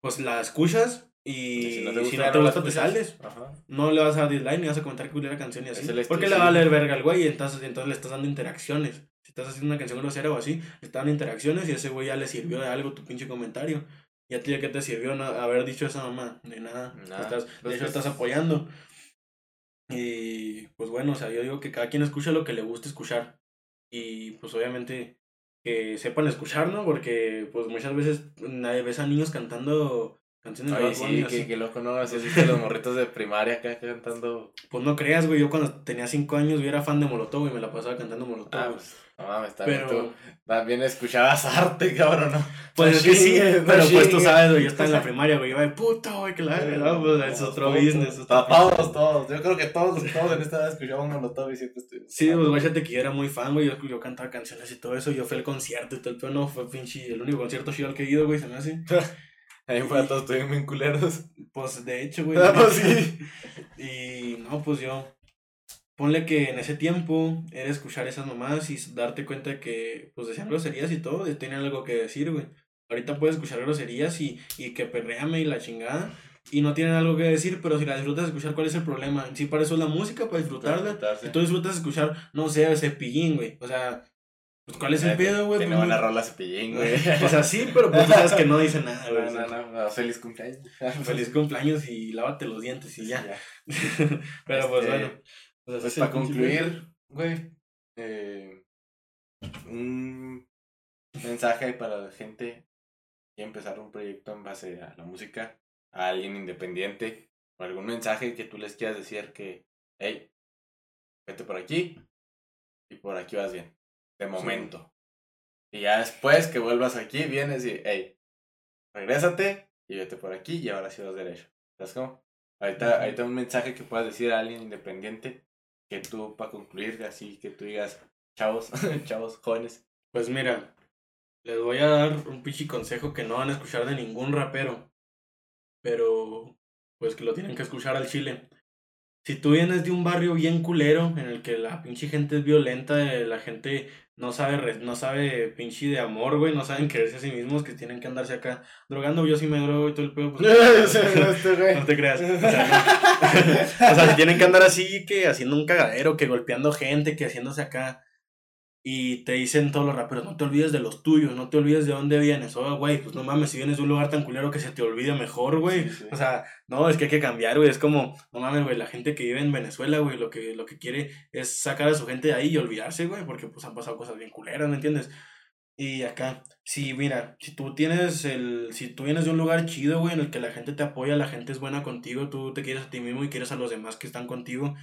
Pues la escuchas y si no te gusta, ya te, la te sales. Ajá. No le vas a dar dislike ni vas a comentar que culera canción y así. Porque le va a leer verga al güey y entonces, entonces le estás dando interacciones. Si estás haciendo una canción grosera o así, le están dando interacciones y ese güey ya le sirvió de algo tu pinche comentario. ¿Y a ti de qué te sirvió no- haber dicho esa mamá? De nada. Nada. Estás, de Pues hecho, es- estás apoyando. Y pues bueno, o sea, yo digo que cada quien escucha lo que le guste escuchar. Y pues obviamente que sepan escuchar, ¿no? Porque pues muchas veces nadie ves a niños cantando canciones de Ay, Bad Bunny sí, así. que, que loco, ¿no? Así los morritos de primaria acá cantando. Pues no creas, güey. Yo cuando tenía 5 años yo era fan de Molotov y me la pasaba cantando Molotov. Ah, pues, no mames, también pero, tú. También escuchabas arte, cabrón, ¿no? pues No sí, sí, no pero pues tú sabes, güey. Yo estaba en la primaria, güey. Iba de puta, güey, que la verga, ¿no? Pues es otro business. Todos, todos. Yo creo que todos, todos en esta edad escuchaban Molotov y siempre estuvimos. Sí, pues guáchate que yo era muy fan, güey. Yo, yo cantaba canciones y todo eso. Yo fui al concierto y todo el pedo. No, fue pinche el único concierto chido al que he ido, güey. Se me hace. Ahí fue todos, estuvimos bien culeros. Pues de hecho, güey. Ah, pues sí. Y no, pues yo. Ponle que en ese tiempo era escuchar esas mamadas y darte cuenta que, pues decían groserías y todo, y tenían algo que decir, güey. Ahorita puedes escuchar groserías y, y que perréame y la chingada, y no tienen algo que decir, pero si la disfrutas escuchar, ¿cuál es el problema? En sí, para eso es la música, para disfrutarla. Si tú disfrutas escuchar, no sé, ese pillín, güey. O sea, pues, ¿cuál es el pedo, güey? Tiene Pues, buena muy- rola cepillín, güey. O sea, sí, pero pues tú sabes que no dice nada, güey. No, no, no, no, feliz cumpleaños. Feliz cumpleaños y lávate los dientes y ya. pero pues Este, bueno. pues, para concluir, güey, eh, un mensaje para la gente y empezar un proyecto en base a la música, a alguien independiente, o algún mensaje que tú les quieras decir que, hey, vete por aquí y por aquí vas bien, de momento. Y ya después que vuelvas aquí, vienes y, hey, regrésate y vete por aquí y ahora sí vas derecho. ¿Sabes cómo? Ahorita, ahorita un mensaje que puedas decir a alguien independiente que tú, para concluir, así que tú digas, chavos, chavos, jóvenes, Pues mira, les voy a dar un pichi consejo que no van a escuchar de ningún rapero. Pero, pues que lo tienen que escuchar al chile. Si tú vienes de un barrio bien culero, en el que la pinche gente es violenta, eh, la gente no sabe, no sabe pinche de amor, güey, no saben quererse a sí mismos, que tienen que andarse acá drogando, yo sí me drogo y todo el pedo, pues, no te creas. O sea, o sea, si tienen que andar así, que haciendo un cagadero, que golpeando gente, que haciéndose acá y te dicen todos los raperos, no te olvides de los tuyos, no te olvides de dónde vienes. Oh, güey, pues no mames, si vienes de un lugar tan culero que se te olvide mejor, güey. O sea, no, es que hay que cambiar, güey. Es como, no mames, güey, la gente que vive en Venezuela, güey, lo que, lo que quiere es sacar a su gente de ahí y olvidarse, güey, porque pues han pasado cosas bien culeras, ¿me entiendes? Y acá, sí, mira, si tú tienes el, si tú vienes de un lugar chido, güey, en el que la gente te apoya, la gente es buena contigo, tú te quieres a ti mismo y quieres a los demás que están contigo,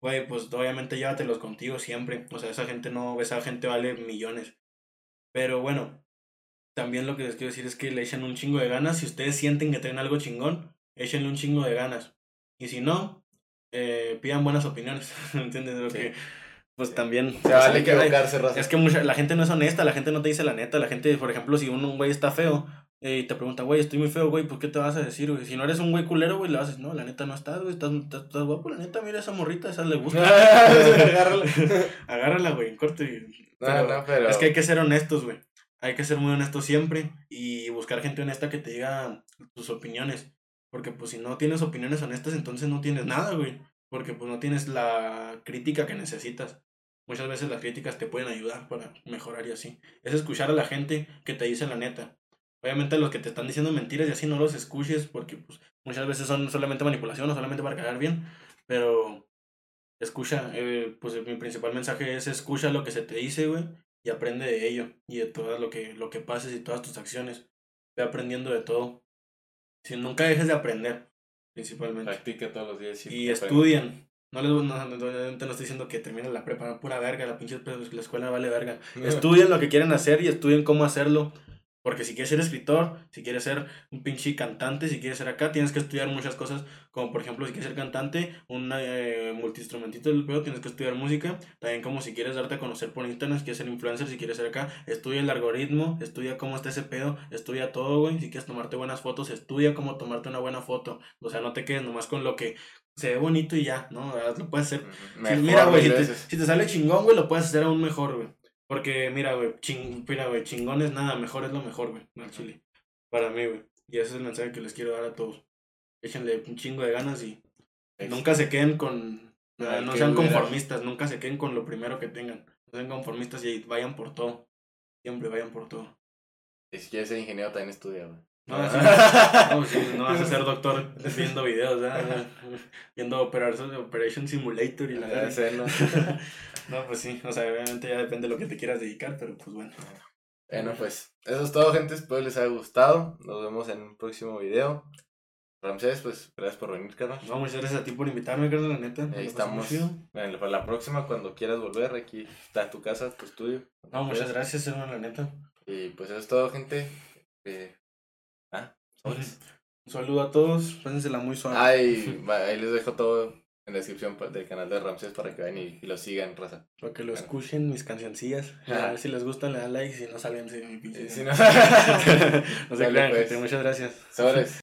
güey, pues obviamente llévatelos contigo siempre. O sea, esa gente no, esa gente vale millones. Pero bueno, también lo que les quiero decir es que le echen un chingo de ganas. Si ustedes sienten que tienen algo chingón, échenle un chingo de ganas. Y si no, eh, pidan buenas opiniones. ¿Entiendes? Porque, pues también. Se vale equivocarse, Es que mucha, la gente no es honesta, la gente no te dice la neta. La gente, por ejemplo, si un güey está feo, y te pregunta, güey, estoy muy feo, güey, ¿por qué te vas a decir, güey? Si no eres un güey culero, güey, le haces, no, la neta no estás, güey, estás, estás, guapo, la neta, mira esa morrita, esa le gusta. Agárrala. Agárrala, güey, en corte. pero... Es que hay que ser honestos, güey. Hay que ser muy honestos siempre y buscar gente honesta que te diga tus opiniones. Porque, pues, si no tienes opiniones honestas, entonces no tienes nada, güey. Porque, pues, no tienes la crítica que necesitas. Muchas veces las críticas te pueden ayudar para mejorar y así. Es escuchar a la gente que te dice la neta Obviamente los que te están diciendo mentiras y así no los escuches porque pues, muchas veces son solamente manipulación o solamente para cagar bien, pero escucha, eh, pues mi principal mensaje es escucha lo que se te dice, güey, y aprende de ello y de todo lo que, lo que pases y todas tus acciones. Ve aprendiendo de todo. Si nunca dejes de aprender, principalmente. Practica todos los días. Y, estudian. No les no, no, no, estoy diciendo que terminen la prepa, pura verga, la pinche la escuela vale verga. Estudien lo que quieren hacer y estudien cómo hacerlo. Porque si quieres ser escritor, si quieres ser un pinche cantante, si quieres ser acá, tienes que estudiar muchas cosas, como por ejemplo si quieres ser cantante, un eh, multiinstrumentito del pedo, tienes que estudiar música, también como si quieres darte a conocer por internet, si quieres ser influencer, si quieres ser acá, estudia el algoritmo, estudia cómo está ese pedo, estudia todo, güey, si quieres tomarte buenas fotos, estudia cómo tomarte una buena foto, o sea, no te quedes nomás con lo que se ve bonito y ya, ¿no? Lo puedes hacer. mira, güey, si, si te sale chingón, güey, lo puedes hacer aún mejor, güey. Porque, mira, güey, ching, mira, güey, chingón es nada, mejor es lo mejor, güey, al chile. Para mí, güey. Y ese es el mensaje que les quiero dar a todos. Échenle un chingo de ganas y nunca se queden con. no sean conformistas, nunca se queden con lo primero que tengan. No sean conformistas y vayan por todo. Siempre vayan por todo. Y si quieres ser ingeniero, también estudia, güey. No, no, vas a ser doctor viendo videos, viendo Operation Simulator y la verdad. No, pues sí, o sea, obviamente ya depende de lo que te quieras dedicar, pero pues bueno. Bueno, pues eso es todo, gente. Espero les haya gustado. Nos vemos en un próximo video. Ramsés, pues gracias por venir, Carlos. No, muchas gracias a ti por invitarme, Carlos, la neta. Ahí estamos. Bueno, para la próxima, cuando quieras volver, aquí está tu casa, tu estudio. No, muchas gracias, hermano, la neta. Y pues eso es todo, gente. Eh, Un saludo a todos, pásensela muy suave. Ay, ahí les dejo todo en la descripción del canal de Ramses para que vayan y, lo sigan, raza. Para que lo escuchen, mis cancioncillas. A ver si les gustan, le dan like. Si no, salen de mi pinche. Si no, no se crean, pues. muchas gracias.